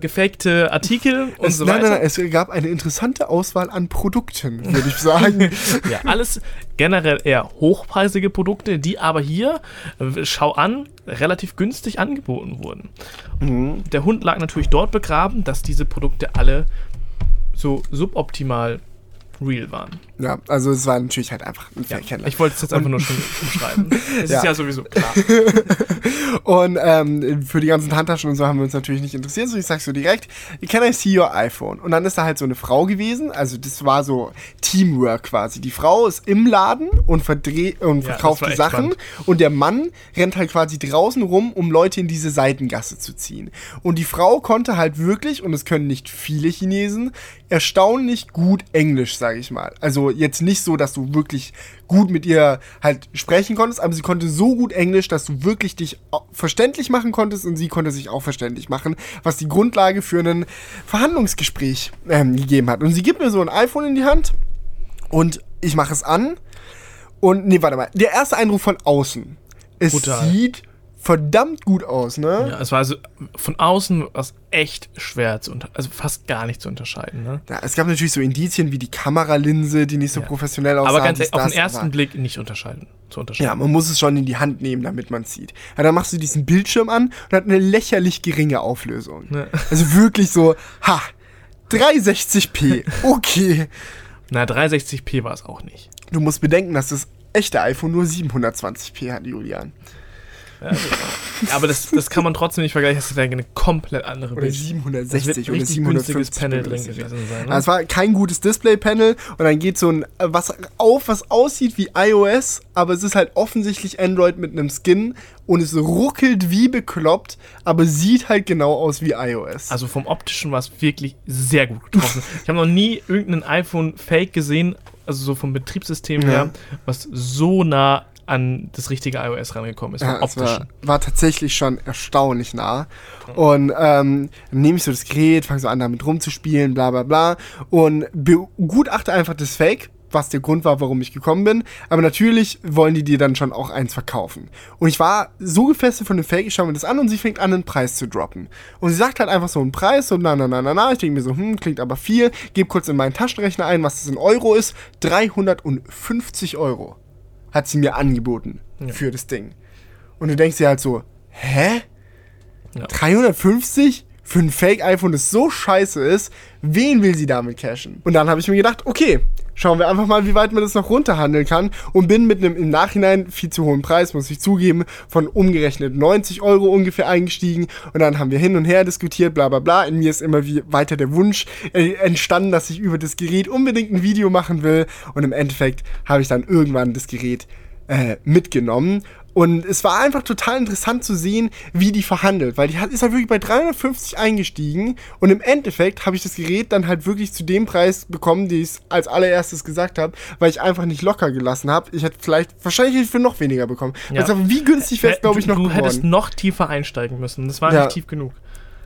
gefakte Artikel und Es, so weiter. nein, nein, es gab eine interessante Auswahl an Produkten, würde ich sagen. Ja, alles generell eher hochpreisige Produkte, die aber hier, äh, schau an, relativ günstig angeboten wurden. Mhm. Der Hund lag natürlich dort begraben, dass diese Produkte alle so suboptimal real waren. Ja, also es war natürlich halt einfach ein Ja, Fake-Händler. ich wollte es jetzt einfach nur schon umschreiben. Es Ja. ist ja sowieso klar. Und ähm, für die ganzen Handtaschen und so haben wir uns natürlich nicht interessiert. So, ich sag so direkt, can I see your iPhone? Und dann ist da halt so eine Frau gewesen. Also das war so Teamwork quasi. Die Frau ist im Laden und verdreht und verkauft die Sachen. spannend. Und der Mann rennt halt quasi draußen rum, um Leute in diese Seitengasse zu ziehen. Und die Frau konnte halt wirklich, und es können nicht viele Chinesen, erstaunlich gut Englisch, sage ich mal. Also jetzt nicht so, dass du wirklich gut mit ihr halt sprechen konntest, aber sie konnte so gut Englisch, dass du wirklich dich verständlich machen konntest und sie konnte sich auch verständlich machen, was die Grundlage für ein Verhandlungsgespräch ähm, gegeben hat. Und sie gibt mir so ein iPhone in die Hand und ich mache es an und, nee, warte mal, der erste Eindruck von außen. Es Brutal. sieht verdammt gut aus, ne? Ja, es war also von außen was echt schwer zu unter also fast gar nicht zu unterscheiden. Ne? Ja, es gab natürlich so Indizien wie die Kameralinse, die nicht so Ja. professionell aussah. Aber ganz ehrlich, auf den ersten Blick nicht unterscheiden. Zu Ja, unterscheiden. man muss es schon in die Hand nehmen, damit man es sieht. Ja, dann machst du diesen Bildschirm an und hat eine lächerlich geringe Auflösung. Ja. Also wirklich so, ha, 360p, okay. Na, 360p war es auch nicht. Du musst bedenken, dass das echte iPhone nur 720p hat, Julian. Ja, also, aber das, das kann man trotzdem nicht vergleichen. Das wäre eine komplett andere Oder Bild. 760 oder richtig günstiges 750 Panel drin gewesen sein. Also es war kein gutes Display-Panel und dann geht so ein äh, was auf, was aussieht wie iOS, aber es ist halt offensichtlich Android mit einem Skin und es ruckelt wie bekloppt, aber sieht halt genau aus wie iOS. Also vom optischen war es wirklich sehr gut getroffen. ich habe noch nie irgendein iPhone Fake gesehen, also so vom Betriebssystem Ja. her, was so nah an das richtige iOS rangekommen ist. Ja, war, war tatsächlich schon erstaunlich nah. Und ähm, dann nehme ich so das Gerät, fange so an damit rumzuspielen, bla bla bla. Und begutachte einfach das Fake, was der Grund war, warum ich gekommen bin. Aber natürlich wollen die dir dann schon auch eins verkaufen. Und ich war so gefesselt von dem Fake, ich schaue mir das an und sie fängt an, einen Preis zu droppen. Und sie sagt halt einfach so einen Preis, so na na na na na. Ich denke mir so, hm, klingt aber viel. Gebe kurz in meinen Taschenrechner ein, was das in Euro ist. 350 Euro hat sie mir angeboten für das Ding. Und du denkst dir halt so, hä? Ja. 350 für ein Fake-iPhone, das so scheiße ist, wen will sie damit cashen? Und dann habe ich mir gedacht, okay, schauen wir einfach mal, wie weit man das noch runterhandeln kann und bin mit einem im Nachhinein viel zu hohen Preis, muss ich zugeben, von umgerechnet 90 Euro ungefähr eingestiegen und dann haben wir hin und her diskutiert, bla bla bla. In mir ist immer wie weiter der Wunsch äh, entstanden, dass ich über das Gerät unbedingt ein Video machen will und im Endeffekt habe ich dann irgendwann das Gerät äh, mitgenommen. Und es war einfach total interessant zu sehen, wie die verhandelt, weil die hat, ist halt wirklich bei 350 eingestiegen und im Endeffekt habe ich das Gerät dann halt wirklich zu dem Preis bekommen, den ich als allererstes gesagt habe, weil ich einfach nicht locker gelassen habe. Ich hätte vielleicht, wahrscheinlich hätte ich für noch weniger bekommen. Ja. Also, wie günstig wäre es, glaube ich, noch Du, du hättest geworden. noch tiefer einsteigen müssen. Das war Ja. nicht tief genug.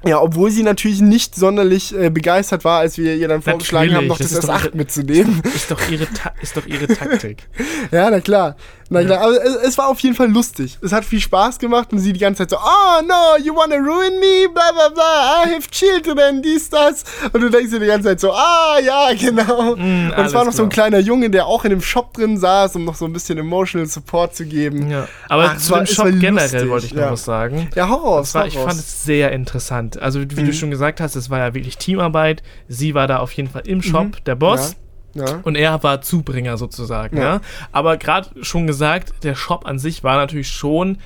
Ja, obwohl sie natürlich nicht sonderlich äh, begeistert war, als wir ihr dann vorgeschlagen haben, noch das, das ist doch S8 mitzunehmen. Ist doch ihre, Ta ist doch ihre Taktik. Ja, na klar. Na klar, aber es, es war auf jeden Fall lustig. Es hat viel Spaß gemacht und sie die ganze Zeit so, oh no, you wanna ruin me, bla bla bla, I have children, dies, das. Und du denkst dir die ganze Zeit so, ah, ja, genau. und es war noch so ein klar. kleiner Junge, der auch in dem Shop drin saß, um noch so ein bisschen emotional Support zu geben. Ja. Aber Ach, es zu war- dem Shop generell wollte ich noch ja. was sagen. Ja, Horror, war, ich fand es sehr interessant. Also, wie Mhm. du schon gesagt hast, es war ja wirklich Teamarbeit. Sie war da auf jeden Fall im Shop, der Boss. Mhm. Ja. Und er war Zubringer sozusagen, ja. Ja. Aber gerade schon gesagt, der Shop an sich war natürlich schon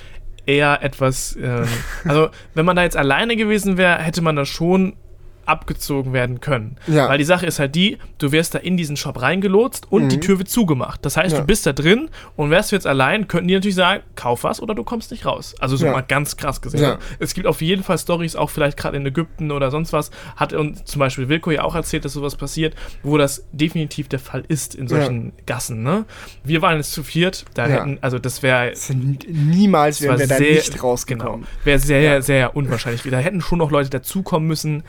eher etwas. Ähm, also, wenn man da jetzt alleine gewesen wäre, hätte man da schon abgezogen werden können. Ja. Weil die Sache ist halt die, du wirst da in diesen Shop reingelotst und die Tür wird zugemacht. Das heißt, Mhm. Ja. du bist da drin und wärst du jetzt allein, könnten die natürlich sagen, kauf was oder du kommst nicht raus. Also so Ja. mal ganz krass gesehen. Es gibt auf jeden Fall Stories, auch vielleicht gerade in Ägypten oder sonst was, hat uns zum Beispiel Wilko ja auch erzählt, dass sowas passiert, wo das definitiv der Fall ist in solchen Gassen. Ne? Wir waren jetzt zu viert, da hätten, also das wäre Niemals wären wir da nicht rausgekommen. Genau. Wäre sehr, sehr unwahrscheinlich. Da hätten schon noch Leute dazukommen müssen,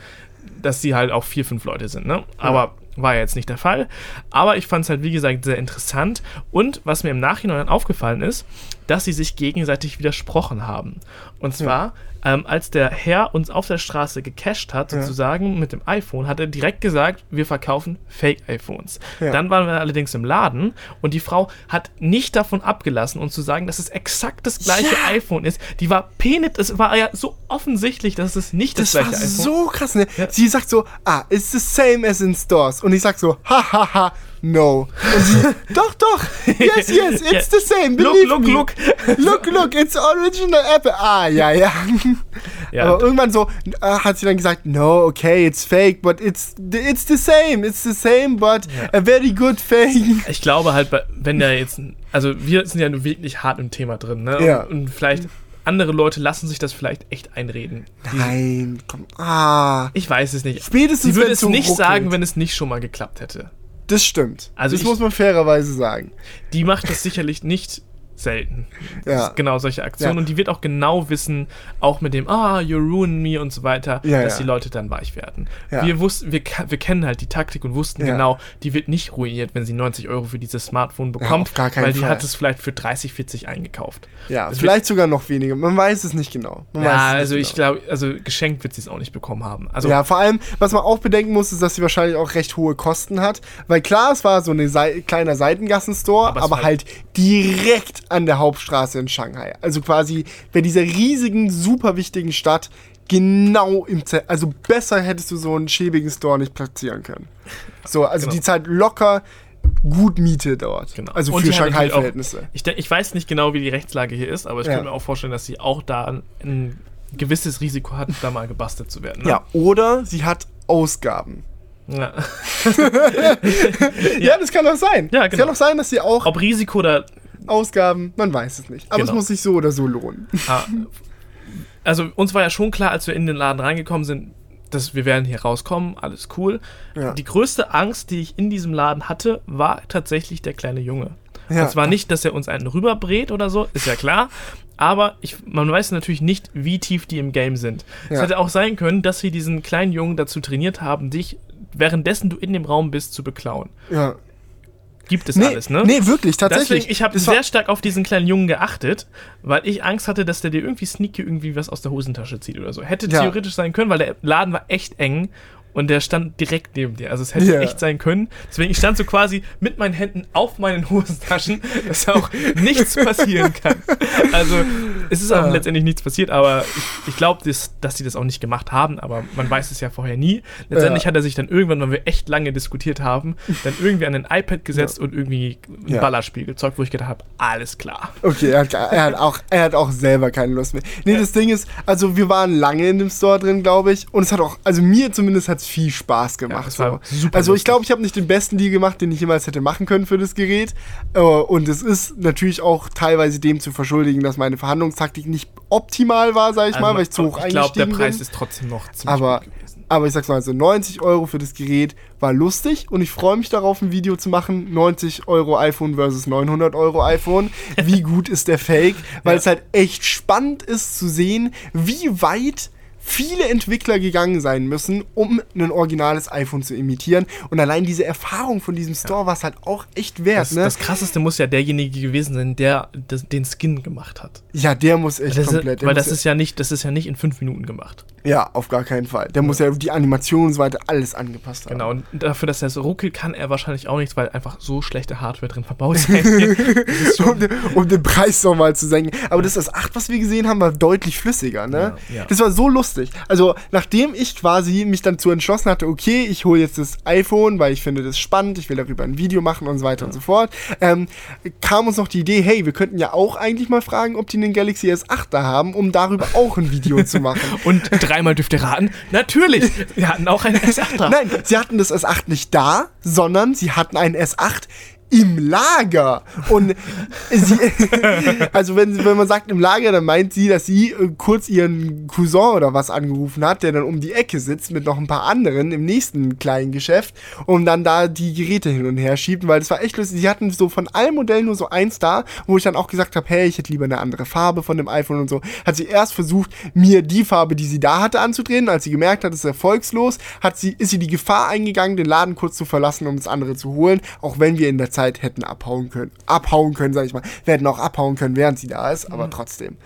dass sie halt auch vier, fünf Leute sind. Ne? Aber war ja jetzt nicht der Fall. Aber ich fand es halt, wie gesagt, sehr interessant. Und was mir im Nachhinein aufgefallen ist, dass sie sich gegenseitig widersprochen haben. Und zwar, ähm, als der Herr uns auf der Straße gecasht hat, sozusagen mit dem iPhone, hat er direkt gesagt, wir verkaufen Fake-iPhones. Ja. Dann waren wir allerdings im Laden und die Frau hat nicht davon abgelassen, uns zu sagen, dass es exakt das gleiche Ja. iPhone ist. Die war penet, es war ja so offensichtlich, dass es nicht das, Das gleiche war iPhone so krass, ne? Ja. Sie sagt so, ah, it's the same as in stores. Und ich sag so, hahaha, no. Und sie, doch, doch, yes, yes, it's Ja. the same, Look, believe look, me. look. Look, look, it's original Apple. Ah, ja, ja. Ja. Aber irgendwann so äh, hat sie dann gesagt, no, okay, it's fake, but it's it's the same, it's the same, but Ja. a very good fake. Ich glaube halt, wenn der jetzt, also wir sind ja wirklich hart im Thema drin, ne? Ja. Und, und vielleicht andere Leute lassen sich das vielleicht echt einreden. Die- Nein, komm, ah. Ich weiß es nicht. Spätestens Sie würde es nicht ruckelt. sagen, wenn es nicht schon mal geklappt hätte. Das stimmt. Also das ich- muss man fairerweise sagen. Die macht das sicherlich nicht selten. Ja. Genau solche Aktionen. Ja. Und die wird auch genau wissen, auch mit dem, ah, you ruin me und so weiter, Ja, dass die Leute dann weich werden. Wir wussten, wir, wir kennen halt die Taktik und wussten genau, die wird nicht ruiniert, wenn sie 90 Euro für dieses Smartphone bekommt, weil die Fall. hat es vielleicht für 30, 40 eingekauft. Ja, Es vielleicht sogar noch weniger. Man weiß es nicht genau. Man Ja, also genau. ich glaube, also geschenkt wird sie es auch nicht bekommen haben. Also ja, vor allem, was man auch bedenken muss, ist, dass sie wahrscheinlich auch recht hohe Kosten hat. Weil klar, es war so ein kleiner Seitengassenstore, Aber aber, halt direkt an der Hauptstraße in Shanghai. Also quasi bei dieser riesigen, super wichtigen Stadt genau im Zentrum. Also besser hättest du so einen schäbigen Store nicht platzieren können. So, also Genau. die zahlt locker gut Miete dort. Genau. Also für Shanghai-Verhältnisse. Ich, ich weiß nicht genau, wie die Rechtslage hier ist, aber ich Ja. könnte mir auch vorstellen, dass sie auch da ein, ein gewisses Risiko hat, da mal gebastelt zu werden. Ne? Ja, oder sie hat Ausgaben. ja. Ja, das kann auch sein. Ja, Es genau. kann auch sein, dass sie auch Ob Risiko oder. Ausgaben, man weiß es nicht. Aber Genau. es muss sich so oder so lohnen. Ah, also, uns war ja schon klar, als wir in den Laden reingekommen sind, dass wir werden hier rauskommen, alles cool. Ja. Die größte Angst, die ich in diesem Laden hatte, war tatsächlich der kleine Junge. Ja. Und zwar nicht, dass er uns einen rüberbrät oder so, ist ja klar. Aber ich, man weiß natürlich nicht, wie tief die im Game sind. Es Ja. hätte auch sein können, dass sie diesen kleinen Jungen dazu trainiert haben, dich, währenddessen du in dem Raum bist, zu beklauen. Ja. Gibt es Nee, alles, ne? nee, wirklich, tatsächlich. Deswegen, ich habe sehr stark auf diesen kleinen Jungen geachtet, weil ich Angst hatte, dass der dir irgendwie sneaky irgendwie was aus der Hosentasche zieht oder so. Hätte Ja. theoretisch sein können, weil der Laden war echt eng und der stand direkt neben dir. Also es hätte Ja. echt sein können. Deswegen, ich stand so quasi mit meinen Händen auf meinen Hosentaschen, dass auch nichts passieren kann. Also es ist auch Ah. letztendlich nichts passiert, aber ich, ich glaube, dass, dass die das auch nicht gemacht haben, aber man weiß es ja vorher nie. Letztendlich Ja. hat er sich dann irgendwann, weil wir echt lange diskutiert haben, dann irgendwie an ein iPad gesetzt und irgendwie ein Ja. Ballerspiel gezeugt, wo ich gedacht habe, alles klar. Okay, er hat, er, hat auch, er hat auch selber keine Lust mehr. Nee, das Ding ist, also wir waren lange in dem Store drin, glaube ich. Und es hat auch, also mir zumindest hat es viel Spaß gemacht. war so. also ich glaube, ich habe nicht den besten Deal gemacht, den ich jemals hätte machen können für das Gerät. Äh, Und es ist natürlich auch teilweise dem zu verschuldigen, dass meine Verhandlungstaktik nicht optimal war, sage ich mal, weil ich zu hoch Also ich glaube, der eingestiegen Preis bin. ist trotzdem noch ziemlich Aber, gut gewesen. aber ich sag's mal, also 90 Euro für das Gerät war lustig und ich freue mich darauf, ein Video zu machen. 90 Euro iPhone versus 900 Euro iPhone. Wie gut ist der Fake? Weil Ja. es halt echt spannend ist zu sehen, wie weit viele Entwickler gegangen sein müssen, um ein originales iPhone zu imitieren. Und allein diese Erfahrung von diesem Store war es halt auch echt wert, Das, ne? das krasseste muss ja derjenige gewesen sein, der das, den Skin gemacht hat. Ja, der muss echt Das komplett. ist, weil das ist ja nicht, das ist ja nicht in fünf Minuten gemacht. ja, auf gar keinen Fall. Der muss ja die Animation und so weiter alles angepasst haben. Genau. Und dafür, dass er so ruckelt, kann er wahrscheinlich auch nichts, weil einfach so schlechte Hardware drin verbaut. Das ist um, den, um den Preis nochmal zu senken. Aber das S8, was wir gesehen haben, war deutlich flüssiger, ne? Ja, ja. Das war so lustig. Also, nachdem ich quasi mich dann zu entschlossen hatte, okay, ich hole jetzt das iPhone, weil ich finde das spannend, ich will darüber ein Video machen und so weiter und so fort, ähm, kam uns noch die Idee, hey, wir könnten ja auch eigentlich mal fragen, ob die einen Galaxy S8 da haben, um darüber auch ein Video zu machen. und dreimal dürft ihr raten, natürlich, wir hatten auch einen S8 da. Nein, sie hatten das S8 nicht da, sondern sie hatten ein S8 im Lager. Und sie, also wenn, wenn man sagt im Lager, dann meint sie, dass sie äh, kurz ihren Cousin oder was angerufen hat, der dann um die Ecke sitzt mit noch ein paar anderen im nächsten kleinen Geschäft und dann da die Geräte hin und her schiebt, weil das war echt lustig. Sie hatten so von allen Modellen nur so eins da, wo ich dann auch gesagt habe, hey, ich hätte lieber eine andere Farbe von dem iPhone und so. Hat sie erst versucht, mir die Farbe, die sie da hatte, anzudrehen. Als sie gemerkt hat, es ist erfolgslos, hat sie, ist sie die Gefahr eingegangen, den Laden kurz zu verlassen, um das andere zu holen, auch wenn wir in der Zeit hätten abhauen können. Abhauen können, sag ich mal. Wir hätten auch abhauen können, während sie da ist, aber trotzdem.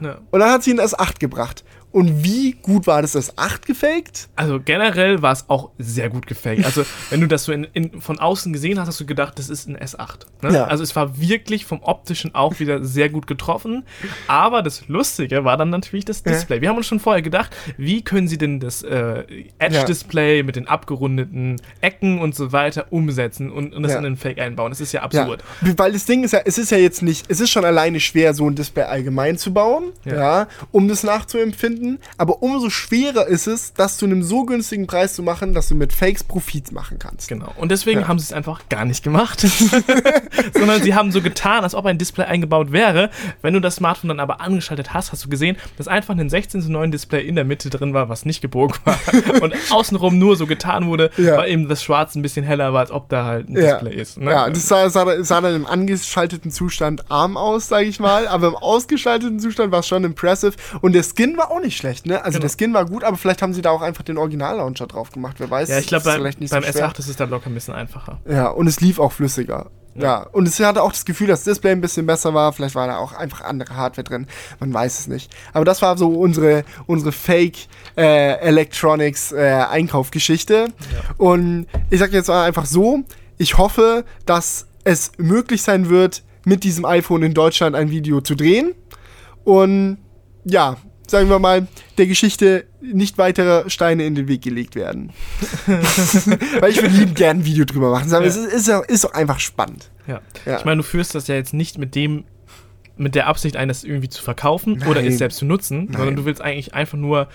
Ja. Und dann hat sie ein S8 gebracht. Und wie gut war das S8 gefaked? Also generell war es auch sehr gut gefaked. Also wenn du das so in, in, von außen gesehen hast, hast du gedacht, das ist ein S8. Ne? Ja. Also es war wirklich vom optischen auch wieder sehr gut getroffen. Aber das Lustige war dann natürlich das Ja. Display. Wir haben uns schon vorher gedacht, wie können sie denn das äh, Edge-Display mit den abgerundeten Ecken und so weiter umsetzen und, und das Ja. in den Fake einbauen. Das ist ja Ja, absurd. weil das Ding ist ja, es ist ja jetzt nicht, es ist schon alleine schwer, so ein Display allgemein zu bauen, ja, Ja. um das nachzuempfinden. Aber umso schwerer ist es, das zu einem so günstigen Preis zu machen, dass du mit Fakes Profit machen kannst. Genau. Und deswegen Ja. haben sie es einfach gar nicht gemacht. Sondern sie haben so getan, als ob ein Display eingebaut wäre. Wenn du das Smartphone dann aber angeschaltet hast, hast du gesehen, dass einfach ein 16 zu 9 Display in der Mitte drin war, was nicht gebogen war. Und außenrum nur so getan wurde, Ja. weil eben das Schwarz ein bisschen heller war, als ob da halt ein Ja, Display ist. Ne? ja das sah, sah, sah dann im angeschalteten Zustand arm aus, sage ich mal, aber im ausgeschalteten Zustand war es schon impressive und der Skin war auch nicht schlecht, ne? Also Genau. der Skin war gut, aber vielleicht haben sie da auch einfach den Original-Launcher drauf gemacht, wer weiß. Ja, ich glaube, beim, vielleicht nicht beim so schwer. S8 ist es dann locker ein bisschen einfacher. Ja, und es lief auch flüssiger. Ja. und es hatte auch das Gefühl, dass das Display ein bisschen besser war. Vielleicht war da auch einfach andere Hardware drin. Man weiß es nicht. Aber das war so unsere, unsere Fake äh, Electronics äh, Einkaufgeschichte. Und ich sage jetzt mal einfach so, ich hoffe, dass es möglich sein wird, mit diesem iPhone in Deutschland ein Video zu drehen. Und ja, sagen wir mal, der Geschichte nicht weitere Steine in den Weg gelegt werden. Weil ich würde lieben gerne ein Video drüber machen. Aber Ja. es ist, ist, ist auch einfach spannend. Ja. Ja. Ich meine, du führst das ja jetzt nicht mit dem, mit der Absicht, eines irgendwie zu verkaufen oder Nein. es selbst zu nutzen, sondern Nein. du willst eigentlich einfach nur.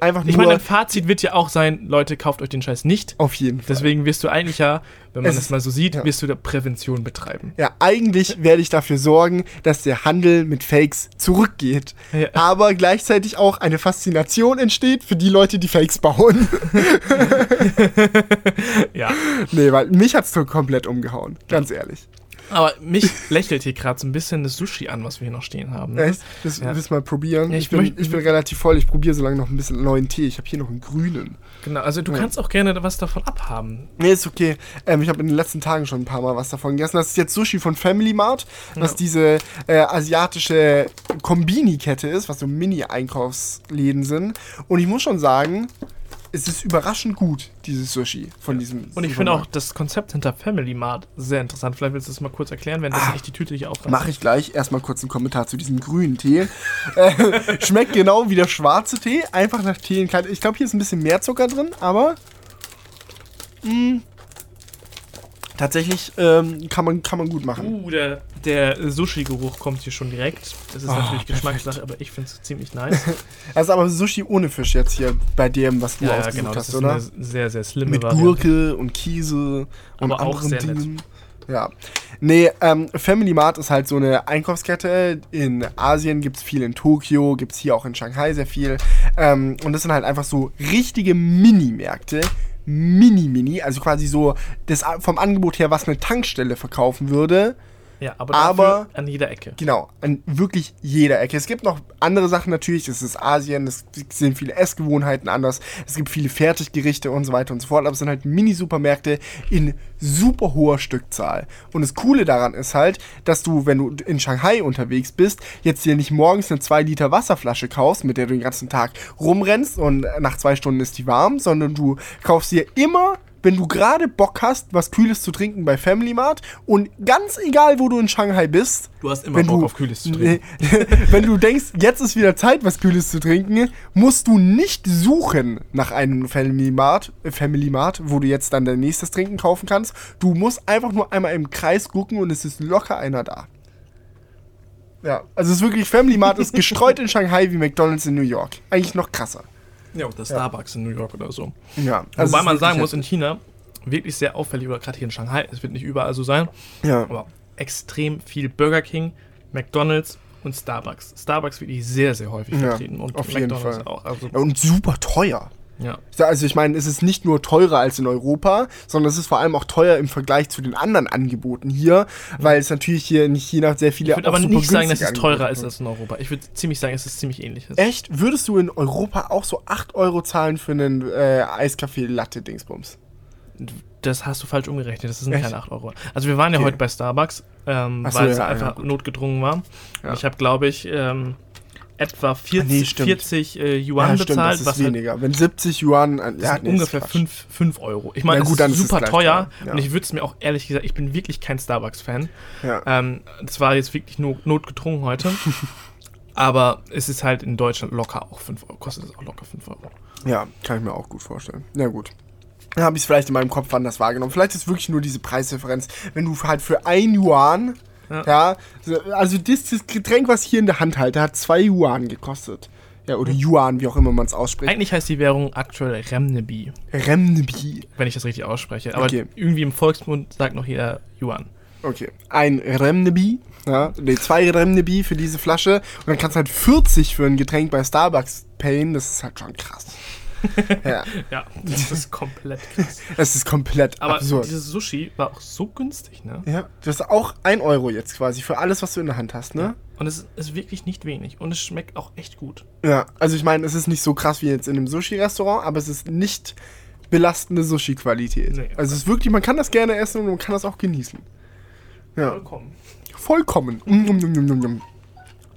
Einfach Ich nur meine, dein Fazit wird ja auch sein, Leute, kauft euch den Scheiß nicht. auf jeden Fall. Deswegen wirst du eigentlich ja, wenn man Es das mal so sieht, ja. wirst du da Prävention betreiben. Ja, eigentlich werde ich dafür sorgen, dass der Handel mit Fakes zurückgeht. Ja. Aber gleichzeitig auch eine Faszination entsteht für die Leute, die Fakes bauen. Ja. nee, weil mich hat's so komplett umgehauen. Ganz ehrlich. Aber mich lächelt hier gerade so ein bisschen das Sushi an, was wir hier noch stehen haben. Ne? Echt? Das Ja. willst du mal probieren? Ja, ich, ich bin, ich bin relativ voll. Ich probiere so lange noch ein bisschen neuen Tee. Ich habe hier noch einen grünen. Genau, also du Ja. kannst auch gerne was davon abhaben. Nee, ist okay. Ähm, ich habe in den letzten Tagen schon ein paar Mal was davon gegessen. Das ist jetzt Sushi von Family Mart, was diese äh, asiatische Kombini-Kette ist, was so Mini-Einkaufsläden sind. Und ich muss schon sagen, es ist überraschend gut, dieses Sushi von diesem Und ich finde auch das Konzept hinter Family Mart sehr interessant. Vielleicht willst du das mal kurz erklären, wenn das Ah. nicht die Tüte hier aufreißt. Mache ich gleich. Erstmal kurz einen Kommentar zu diesem grünen Tee. äh, schmeckt genau wie der schwarze Tee. Einfach nach Tee in klein. Ich glaube, hier ist ein bisschen mehr Zucker drin, aber. mh, tatsächlich ähm, kann, man, kann man gut machen. Uh, der, der Sushi-Geruch kommt hier schon direkt. Das ist Oh, natürlich Geschmackssache, aber ich finde es ziemlich nice. Das ist aber Sushi ohne Fisch jetzt hier bei dem, was du ja, ausgesucht genau, das hast, ist oder? eine sehr, sehr slimme Mit Variante. Gurke und Käse und Aber auch anderen sehr nett. Dingen. Ja. Nee, ähm, Family Mart ist halt so eine Einkaufskette. In Asien gibt es viel in Tokio, gibt es hier auch in Shanghai sehr viel. Ähm, und das sind halt einfach so richtige Mini-Märkte. Mini-Mini, also quasi so das vom Angebot her, was eine Tankstelle verkaufen würde. Ja, aber, Aber- an jeder Ecke. Genau, an wirklich jeder Ecke. Es gibt noch andere Sachen natürlich, es ist Asien, es sind viele Essgewohnheiten anders, es gibt viele Fertiggerichte und so weiter und so fort, aber es sind halt Mini-Supermärkte in super hoher Stückzahl. Und das Coole daran ist halt, dass du, wenn du in Shanghai unterwegs bist, jetzt dir nicht morgens eine 2 Liter Wasserflasche kaufst, mit der du den ganzen Tag rumrennst und nach zwei Stunden ist die warm, sondern du kaufst dir immer wenn du gerade Bock hast, was Kühles zu trinken bei Family Mart und ganz egal, wo du in Shanghai bist, Du hast immer Bock du, auf Kühles zu trinken. Wenn du denkst, jetzt ist wieder Zeit, was Kühles zu trinken, musst du nicht suchen nach einem Family Mart, Family Mart, wo du jetzt dann dein nächstes Trinken kaufen kannst. Du musst einfach nur einmal im Kreis gucken und es ist locker einer da. Ja, also es ist wirklich, Family Mart ist gestreut in Shanghai wie McDonalds in New York. Eigentlich noch krasser. Ja, oder Starbucks in New York oder so. Ja, also Wobei man sagen muss, in China wirklich sehr auffällig, oder gerade hier in Shanghai, es wird nicht überall so sein, Ja. aber extrem viel Burger King, McDonalds und Starbucks. Starbucks wirklich sehr, sehr häufig Ja, vertreten und auf jeden McDonalds Fall. auch. Also, Ja, Und super teuer. Ja. Also ich meine, es ist nicht nur teurer als in Europa, sondern es ist vor allem auch teuer im Vergleich zu den anderen Angeboten hier, weil es natürlich hier in China sehr viele Ich würde aber nicht sagen, dass es teurer ist als in Europa. Ich würde ziemlich sagen, es ist ziemlich ähnlich. Echt? Würdest du in Europa auch so 8 Euro zahlen für einen äh, Eiskaffee-Latte-Dingsbums? Das hast du falsch umgerechnet, das sind Echt? keine 8 Euro. Also wir waren ja Okay. heute bei Starbucks, ähm, so, weil es ja, einfach ja, notgedrungen war. Ja. Ich habe, glaube ich, ähm, etwa 40, nee, stimmt. 40 äh, Yuan stimmt, bezahlt, das ist was halt weniger. Wenn 70 Yuan... An, Das ja, sind nee, ungefähr ist Quatsch. 5, 5 Euro. Ich meine, Ja, das gut, ist ist super gleich teuer ja. und ich würde es mir auch ehrlich gesagt, ich bin wirklich kein Starbucks-Fan. Ja. Ähm, das war jetzt wirklich nur notgedrungen heute. Aber es ist halt in Deutschland locker auch 5 Euro. Kostet es auch locker 5 Euro. Ja, kann ich mir auch gut vorstellen. Na gut. Dann habe ich es vielleicht in meinem Kopf anders wahrgenommen. Vielleicht ist wirklich nur diese Preisdifferenz. Wenn du halt für ein Yuan, Ja. ja, so- also das, das Getränk, was ich hier in der Hand halte, hat zwei Yuan gekostet. Ja, oder Yuan, wie auch immer man es ausspricht. Eigentlich heißt die Währung aktuell Remnebi, Renminbi. wenn ich das richtig ausspreche. Aber Okay. irgendwie im Volksmund sagt noch jeder Yuan. Okay. Ein Renminbi, ja, nee, zwei Renminbi für diese Flasche. Und dann kannst du halt 40 für ein Getränk bei Starbucks payen. Das ist halt schon krass. ja, Ja, das ist komplett krass. es ist komplett Aber absurd. dieses Sushi war auch so günstig, ne? Ja, das ist auch ein Euro jetzt quasi für alles, was du in der Hand hast, ne? Und es ist wirklich nicht wenig. Und es schmeckt auch echt gut. Ja, also ich meine, es ist nicht so krass wie jetzt in einem Sushi-Restaurant, aber es ist nicht belastende Sushi-Qualität. Nee. Also es ist wirklich, man kann das gerne essen und man kann das auch genießen. Ja, Vollkommen. vollkommen. Mm, mm, mm, mm,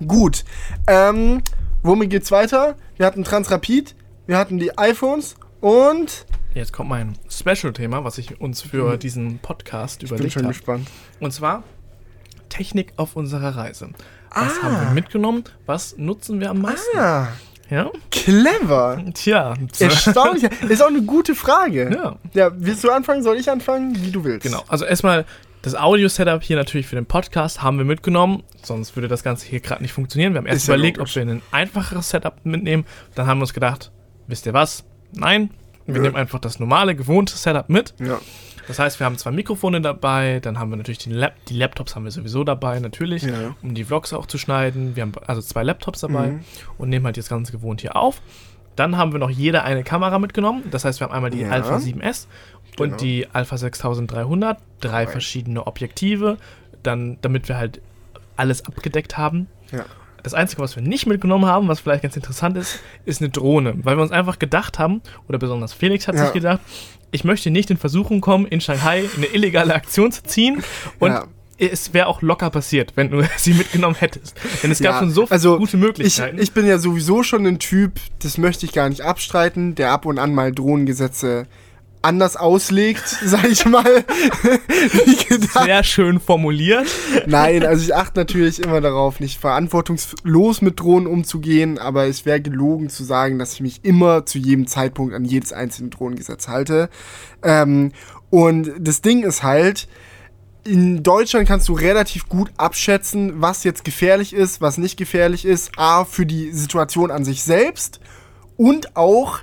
mm. Gut. Ähm, womit geht's weiter? Wir hatten Transrapid, wir hatten die iPhones und Jetzt kommt mein Special-Thema, was ich uns für diesen Podcast ich bin überlegt schon habe. gespannt. Und zwar Technik auf unserer Reise. Was Ah. haben wir mitgenommen? Was nutzen wir am meisten? Ah, Ja? Clever. Tja. Erstaunlich. Ist auch eine gute Frage. Ja. Ja, willst du anfangen? Soll ich anfangen? Wie du willst. Genau. Also erstmal das Audio-Setup hier natürlich für den Podcast haben wir mitgenommen, sonst würde das Ganze hier gerade nicht funktionieren. Wir haben erst Ist ja überlegt, logisch. ob wir ein einfacheres Setup mitnehmen. Dann haben wir uns gedacht, wisst ihr was? Nein, wir Nö. nehmen einfach das normale, gewohnte Setup mit. Ja. Das heißt, wir haben zwei Mikrofone dabei, dann haben wir natürlich die, Lap die Laptops haben wir sowieso dabei, natürlich, Ja. um die Vlogs auch zu schneiden. Wir haben also zwei Laptops dabei Mhm. und nehmen halt jetzt ganz gewohnt hier auf. Dann haben wir noch jeder eine Kamera mitgenommen. Das heißt, wir haben einmal die Ja. Alpha 7S Genau. und die Alpha 6300, drei Korrekt. verschiedene Objektive, dann, damit wir halt alles abgedeckt haben. Ja. Das Einzige, was wir nicht mitgenommen haben, was vielleicht ganz interessant ist, ist eine Drohne. Weil wir uns einfach gedacht haben, oder besonders Felix hat Ja. sich gedacht, ich möchte nicht in Versuchung kommen, in Shanghai eine illegale Aktion zu ziehen. Und Ja. es wäre auch locker passiert, wenn du sie mitgenommen hättest. Denn es gab Ja, schon so also gute Ich, Möglichkeiten. ich bin ja sowieso schon ein Typ, das möchte ich gar nicht abstreiten, der ab und an mal Drohnengesetze anders auslegt, sag ich mal. Sehr schön formuliert. Nein, also ich achte natürlich immer darauf, nicht verantwortungslos mit Drohnen umzugehen, aber es wäre gelogen zu sagen, dass ich mich immer zu jedem Zeitpunkt an jedes einzelne Drohnengesetz halte. Ähm, und das Ding ist halt, in Deutschland kannst du relativ gut abschätzen, was jetzt gefährlich ist, was nicht gefährlich ist. A, für die Situation an sich selbst und auch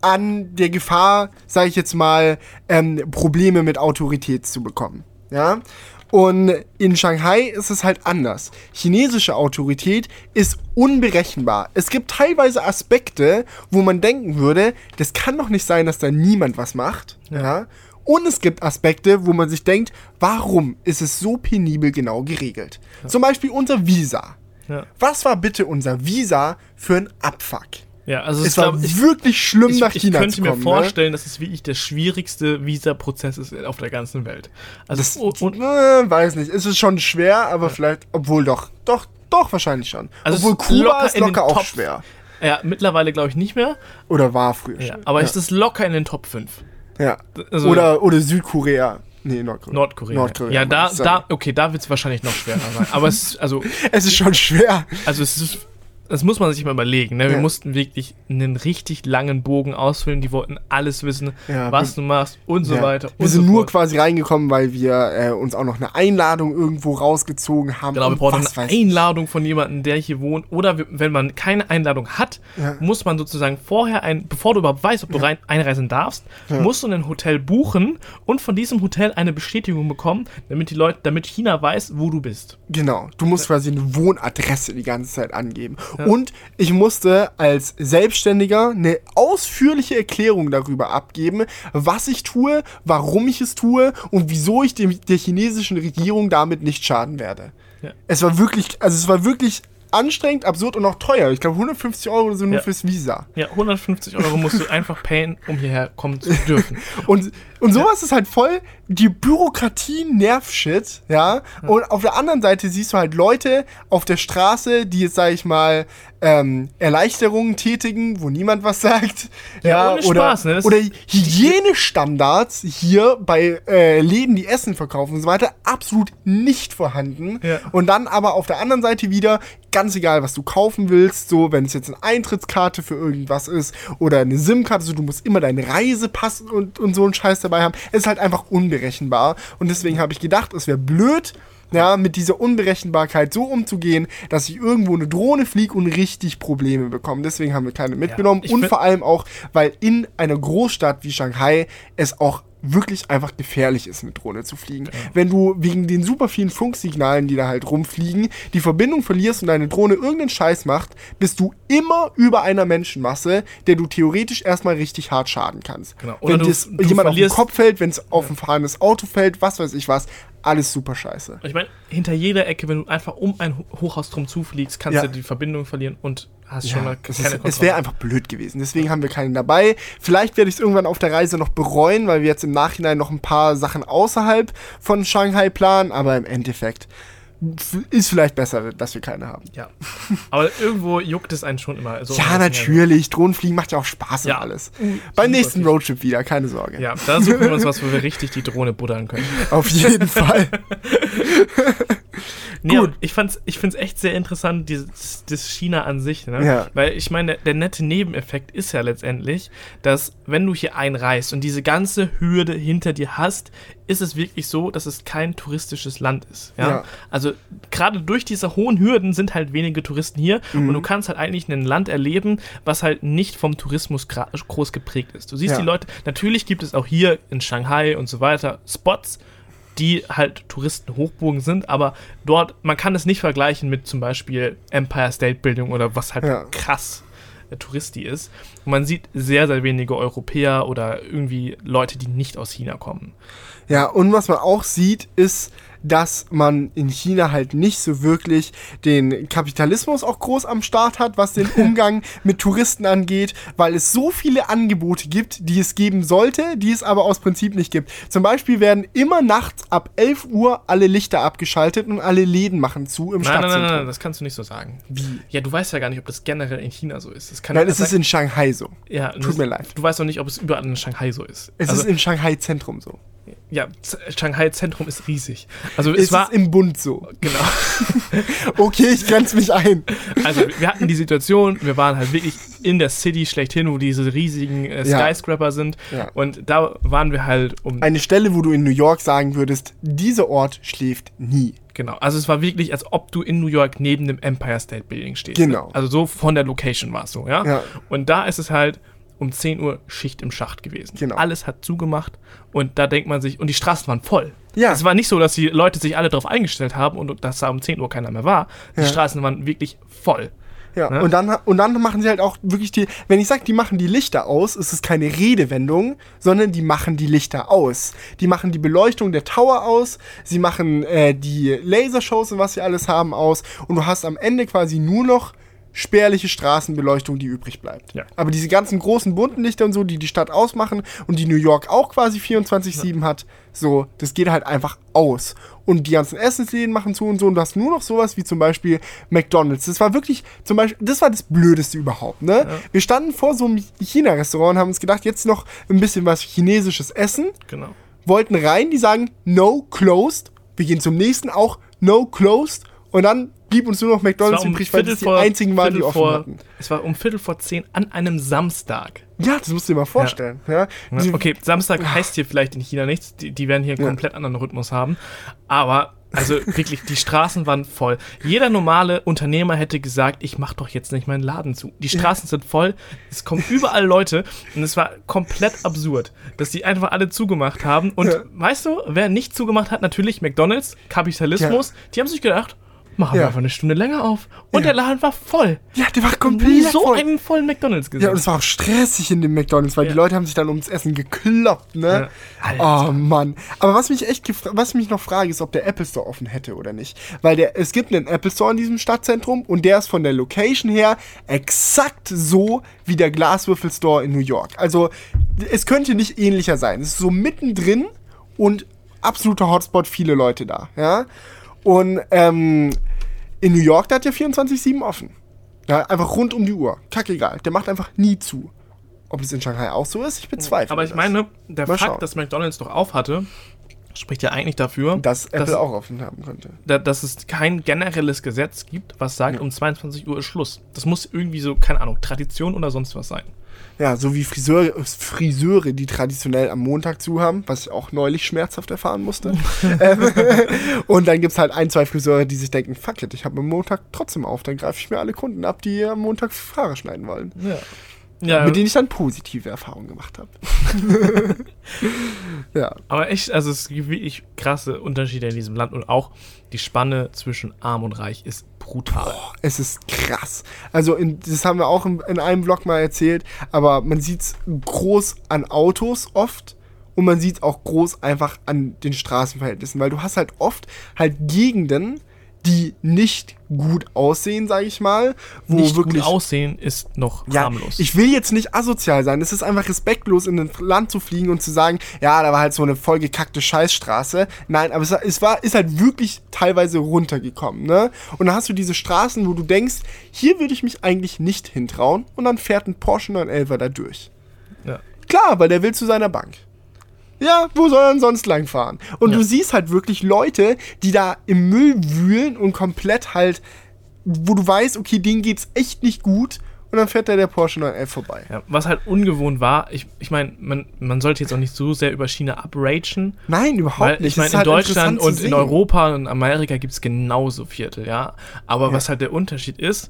an der Gefahr, sage ich jetzt mal, ähm, Probleme mit Autorität zu bekommen. Ja? Und in Shanghai ist es halt anders. Chinesische Autorität ist unberechenbar. Es gibt teilweise Aspekte, wo man denken würde, das kann doch nicht sein, dass da niemand was macht. Ja. Und es gibt Aspekte, wo man sich denkt, warum ist es so penibel genau geregelt? Zum Beispiel unser Visa. Ja, Was war bitte unser Visa für ein Abfuck? Ja also Es war glaub, ich, wirklich schlimm, ich, nach ich China könnte zu mir kommen. ne? vorstellen, dass es wirklich der schwierigste Visa-Prozess ist auf der ganzen Welt. Also Das, und, und, weiß nicht. Es ist schon schwer, aber vielleicht, obwohl doch, doch, doch wahrscheinlich schon. Also es obwohl Kuba locker ist locker auch Top- schwer. ja, mittlerweile glaube ich nicht mehr, Oder war früher ja, schon. aber ja. es ist locker in den Top 5. ja. Also oder, oder Südkorea. Nee, Nordkorea. Nordkorea. Nordkorea. ja, da, da, okay, da wird es wahrscheinlich noch schwerer sein. Aber es also, Es ist schon schwer. also es ist, das muss man sich mal überlegen. Ne? Wir Ja. mussten wirklich einen richtig langen Bogen ausfüllen. Die wollten alles wissen, Ja, was du machst und so Ja. weiter. Und Wir sind so nur fort. quasi reingekommen, weil wir äh, uns auch noch eine Einladung irgendwo rausgezogen haben. Genau, wir brauchen eine. Einladung von jemandem, der hier wohnt. Oder wenn man keine Einladung hat, muss man sozusagen vorher ein, bevor du überhaupt weißt, ob du rein, einreisen darfst, musst du ein Hotel buchen und von diesem Hotel eine Bestätigung bekommen, damit die Leute, damit China weiß, wo du bist. Genau, du musst quasi eine Wohnadresse die ganze Zeit angeben. Und ich musste als Selbstständiger eine ausführliche Erklärung darüber abgeben, was ich tue, warum ich es tue und wieso ich dem, der chinesischen Regierung damit nicht schaden werde. Ja. Es war wirklich, also es war wirklich anstrengend, absurd und auch teuer. Ich glaube 150 Euro so nur Ja. fürs Visa. Ja, 150 Euro musst du einfach payen, um hierher kommen zu dürfen. Und, und sowas ist halt voll die Bürokratie Nervshit, ja. Und auf der anderen Seite siehst du halt Leute auf der Straße, die jetzt, sag ich mal, ähm, Erleichterungen tätigen, wo niemand was sagt. Ja, ohne oder, Spaß, ne? Oder Hygienestandards hier bei äh, Läden, die Essen verkaufen und so weiter, absolut nicht vorhanden. Ja. Und dann aber auf der anderen Seite wieder, ganz egal, was du kaufen willst, so, wenn es jetzt eine Eintrittskarte für irgendwas ist oder eine SIM-Karte, so, du musst immer deinen Reisepass und, und so einen Scheiß dabei haben. Es ist halt einfach unberechenbar. Und deswegen habe ich gedacht, es wäre blöd, ja, mit dieser Unberechenbarkeit so umzugehen, dass ich irgendwo eine Drohne fliege und richtig Probleme bekomme. Deswegen haben wir keine mitgenommen. ich und vor allem auch, weil in einer Großstadt wie Shanghai es auch wirklich einfach gefährlich ist, mit Drohne zu fliegen. Wenn du wegen den super vielen Funksignalen, die da halt rumfliegen, die Verbindung verlierst und deine Drohne irgendeinen Scheiß macht, bist du immer über einer Menschenmasse, der du theoretisch erstmal richtig hart schaden kannst. Genau. Oder Wenn du- dir du jemand auf den Kopf fällt, wenn es auf ein fahrendes Auto fällt, was weiß ich was, alles super scheiße. Ich meine, hinter jeder Ecke, wenn du einfach um ein Ho- Hochhaus drum zufliegst, kannst Ja. du die Verbindung verlieren und hast schon mal es, keine ist, es wäre einfach blöd gewesen. Deswegen haben wir keinen dabei. Vielleicht werde ich es irgendwann auf der Reise noch bereuen, weil wir jetzt im Nachhinein noch ein paar Sachen außerhalb von Shanghai planen. Aber im Endeffekt ist vielleicht besser, dass wir keine haben. Ja. Aber irgendwo juckt es einen schon immer. Also ja, natürlich. Drohnenfliegen macht ja auch Spaß Ja. und alles. Mhm, Beim nächsten. Roadtrip wieder, keine Sorge. Ja, da suchen wir uns was, wo wir richtig die Drohne buddern können. Auf jeden Fall. Nee, Gut. ich fand's, ich find's echt sehr interessant, dieses, das China an sich, ne? Ja. Weil ich meine, der nette Nebeneffekt ist ja letztendlich, dass wenn du hier einreist und diese ganze Hürde hinter dir hast, ist es wirklich so, dass es kein touristisches Land ist. Ja. Ja. Also gerade durch diese hohen Hürden sind halt wenige Touristen hier Mhm. und du kannst halt eigentlich ein Land erleben, was halt nicht vom Tourismus groß geprägt ist. Du siehst Ja. die Leute, natürlich gibt es auch hier in Shanghai und so weiter Spots, die halt Touristenhochburgen sind, aber dort, man kann es nicht vergleichen mit zum Beispiel Empire State Building oder was halt Ja. krass äh, Touristi ist. Und man sieht sehr, sehr wenige Europäer oder irgendwie Leute, die nicht aus China kommen. Ja, und was man auch sieht, ist, dass man in China halt nicht so wirklich den Kapitalismus auch groß am Start hat, was den Umgang mit Touristen angeht, weil es so viele Angebote gibt, die es geben sollte, die es aber aus Prinzip nicht gibt. Zum Beispiel werden immer nachts ab 11 Uhr alle Lichter abgeschaltet und alle Läden machen zu im Nein, nein, nein, Stadtzentrum. nein, das kannst du nicht so sagen. Wie? Ja, du weißt ja gar nicht, ob das generell in China so ist. Das kann Nein, ja es ist sein- in Shanghai so. ja, tut mir leid. Du weißt auch nicht, ob es überall in Shanghai so ist. Es also, ist im Shanghai-Zentrum so. ja, Z- Shanghai Zentrum ist riesig. Also Es, es war ist im Bund so. genau. Okay, ich grenze mich ein. Also wir hatten die Situation, wir waren halt wirklich in der City schlechthin, wo diese riesigen äh, Ja. Skyscraper sind. Ja. Und da waren wir halt um. Eine Stelle, wo du in New York sagen würdest, dieser Ort schläft nie. Genau. Also es war wirklich, als ob du in New York neben dem Empire State Building stehst. Genau. Also so von der Location war es so, ja? Ja. Und da ist es halt um 10 Uhr Schicht im Schacht gewesen. Genau. Alles hat zugemacht und da denkt man sich, und die Straßen waren voll. Ja. Es war nicht so, dass die Leute sich alle darauf eingestellt haben und dass da um 10 Uhr keiner mehr war. Die Ja. Straßen waren wirklich voll. Ja, Ne? und, dann, und dann machen sie halt auch wirklich die, wenn ich sage, die machen die Lichter aus, ist es keine Redewendung, sondern die machen die Lichter aus. Die machen die Beleuchtung der Tower aus, sie machen äh, die Lasershows und was sie alles haben aus und du hast am Ende quasi nur noch spärliche Straßenbeleuchtung, die übrig bleibt. Ja. Aber diese ganzen großen bunten Lichter und so, die die Stadt ausmachen und die New York auch quasi 24-7 hat, so, das geht halt einfach aus. Und die ganzen Essensläden machen zu und so und du hast nur noch sowas wie zum Beispiel McDonalds. Das war wirklich, zum Beispiel, das war das Blödeste überhaupt, ne? Wir standen vor so einem China-Restaurant und haben uns gedacht, jetzt noch ein bisschen was Chinesisches essen Genau. wollten rein, die sagen no closed. Wir gehen zum nächsten auch no closed. Und dann blieb uns nur noch McDonalds war um übrig, weil das die vor- einzigen waren, die offen vor, hatten. Es war um Viertel vor zehn an einem Samstag. Ja, das musst du dir mal vorstellen. Ja. Die- Okay, Samstag heißt hier vielleicht in China nichts. Die, die werden hier einen Ja. komplett anderen Rhythmus haben. Aber, also wirklich, die Straßen waren voll. Jeder normale Unternehmer hätte gesagt, ich mach doch jetzt nicht meinen Laden zu. Die Straßen sind voll, es kommen überall Leute und es war komplett absurd, dass die einfach alle zugemacht haben. Und Ja. weißt du, wer nicht zugemacht hat, natürlich McDonalds, Kapitalismus. Die haben sich gedacht, machen wir Ja. einfach eine Stunde länger auf. Und Ja. der Laden war voll. ja, der war komplett so voll. einen vollen McDonalds gesehen. Ja, und es war auch stressig in dem McDonalds, weil Ja. die Leute haben sich dann ums Essen gekloppt, ne? Oh Mann. Aber was mich echt was ich mich noch frage, ist, ob der Apple Store offen hätte oder nicht. Weil der, es gibt einen Apple Store in diesem Stadtzentrum und der ist von der Location her exakt so wie der Glaswürfel Store in New York. Also es könnte nicht ähnlicher sein. Es ist so mittendrin und absoluter Hotspot, viele Leute da, ja. Und ähm, in New York, der hat ja 24-7 offen. Ja, einfach rund um die Uhr. Kackegal. Der macht einfach nie zu. Ob es in Shanghai auch so ist, ich bezweifle. Aber ich das. meine, der Mal Fakt, schauen. dass McDonalds doch auf hatte, spricht ja eigentlich dafür, dass Apple dass, auch offen haben könnte. da, dass es kein generelles Gesetz gibt, was sagt, um 22 Uhr ist Schluss. Das muss irgendwie so, keine Ahnung, Tradition oder sonst was sein. Ja, so wie Friseure, Friseure, die traditionell am Montag zu haben, was ich auch neulich schmerzhaft erfahren musste. ähm, und dann gibt es halt ein, zwei Friseure, die sich denken, fuck it, ich habe am Montag trotzdem auf, dann greife ich mir alle Kunden ab, die am Montag Haare schneiden wollen. Ja. Ja, Mit denen ich dann positive Erfahrungen gemacht habe. ja. aber echt, also es gibt wirklich krasse Unterschiede in diesem Land und auch die Spanne zwischen arm und reich ist brutal. Es ist krass. Also, in, das haben wir auch in, in einem Vlog mal erzählt, aber man sieht es groß an Autos oft und man sieht es auch groß einfach an den Straßenverhältnissen, weil du hast halt oft halt Gegenden, die nicht gut aussehen, sage ich mal, wo Nicht wirklich gut aussehen ist noch ja, harmlos. ich will jetzt nicht asozial sein. Es ist einfach respektlos, in ein Land zu fliegen und zu sagen, ja, da war halt so eine vollgekackte Scheißstraße. Nein, aber es, es war, ist halt wirklich teilweise runtergekommen, ne? Und dann hast du diese Straßen, wo du denkst, hier würde ich mich eigentlich nicht hintrauen. Und dann fährt ein Porsche 911 da durch. ja. Klar, weil der will zu seiner Bank. Ja, wo soll er denn sonst lang fahren? Und Ja. du siehst halt wirklich Leute, die da im Müll wühlen und komplett halt, wo du weißt, okay, denen geht's echt nicht gut. Und dann fährt da der Porsche 911 vorbei. Ja, was halt ungewohnt war, ich, ich meine, man, man sollte jetzt auch nicht so sehr über China abragen, Nein, überhaupt weil nicht. ich meine, in halt Deutschland und in. Europa und Amerika gibt es genauso Viertel, ja. Aber Ja. was halt der Unterschied ist,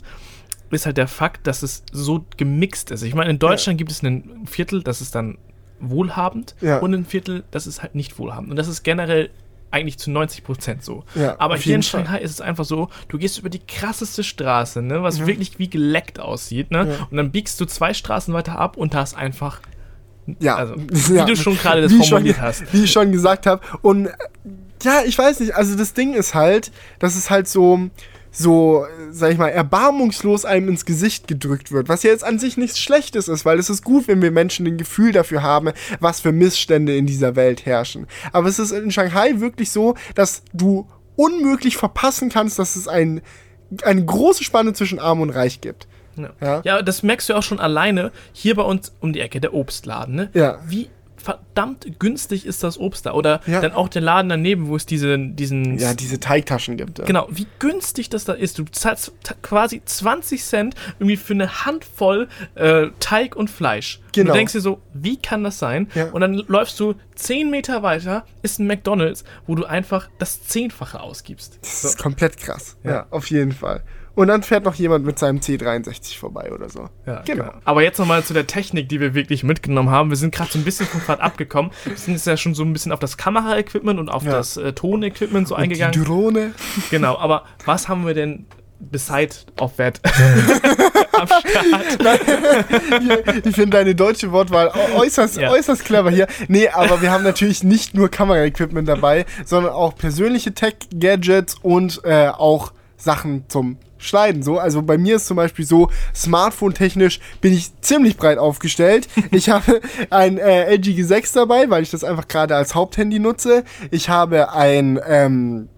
ist halt der Fakt, dass es so gemixt ist. Ich meine, in Deutschland gibt es ein Viertel, das ist dann wohlhabend Ja. und ein Viertel, das ist halt nicht wohlhabend. Und das ist generell eigentlich zu 90 Prozent so. Ja, Aber hier in jeden Fall. Shanghai ist es einfach so, du gehst über die krasseste Straße, ne, was wirklich wie geleckt aussieht, ne? Ja. Und dann biegst du zwei Straßen weiter ab und da ist einfach, Ja, also, wie du schon gerade das Wie formuliert schon, hast. Wie ich schon gesagt habe. Und ja, ich weiß nicht, also das Ding ist halt, dass es halt so, so, sag ich mal, erbarmungslos einem ins Gesicht gedrückt wird. Was ja jetzt an sich nichts Schlechtes ist, weil es ist gut, wenn wir Menschen ein Gefühl dafür haben, was für Missstände in dieser Welt herrschen. Aber es ist in Shanghai wirklich so, dass du unmöglich verpassen kannst, dass es ein, eine große Spanne zwischen Arm und Reich gibt. Ja. Ja. ja, das merkst du auch schon alleine hier bei uns um die Ecke, der Obstladen, ne? Ja. Wie verdammt günstig ist das Obst da? Oder Ja. dann auch der Laden daneben, wo es diese, diesen. Ja, diese Teigtaschen gibt. Ja. Genau, wie günstig das da ist. Du zahlst quasi 20 Cent irgendwie für eine Handvoll äh, Teig und Fleisch. Und Genau. du denkst dir so, wie kann das sein? Ja. Und dann läufst du 10 Meter weiter, ist ein McDonalds, wo du einfach das Zehnfache ausgibst. Das ist komplett krass. Ja. auf jeden Fall. Und dann fährt noch jemand mit seinem C63 vorbei oder so. Ja, genau. genau. Aber jetzt nochmal zu der Technik, die wir wirklich mitgenommen haben. Wir sind gerade so ein bisschen vom Pfad abgekommen. Wir sind jetzt ja schon so ein bisschen auf das Kameraequipment und auf Ja. das äh, Tonequipment so Und die eingegangen. Drohne. Genau, aber was haben wir denn beside of that am Start? ich finde deine deutsche Wortwahl äu- äußerst, Ja. äußerst clever hier. Nee, aber wir haben natürlich nicht nur Kameraequipment dabei, sondern auch persönliche Tech-Gadgets und äh, auch Sachen zum Schneiden. So, also bei mir ist zum Beispiel so, Smartphone-technisch bin ich ziemlich breit aufgestellt. Ich habe ein äh, LG G6 dabei, weil ich das einfach gerade als Haupthandy nutze. Ich habe ein ähm,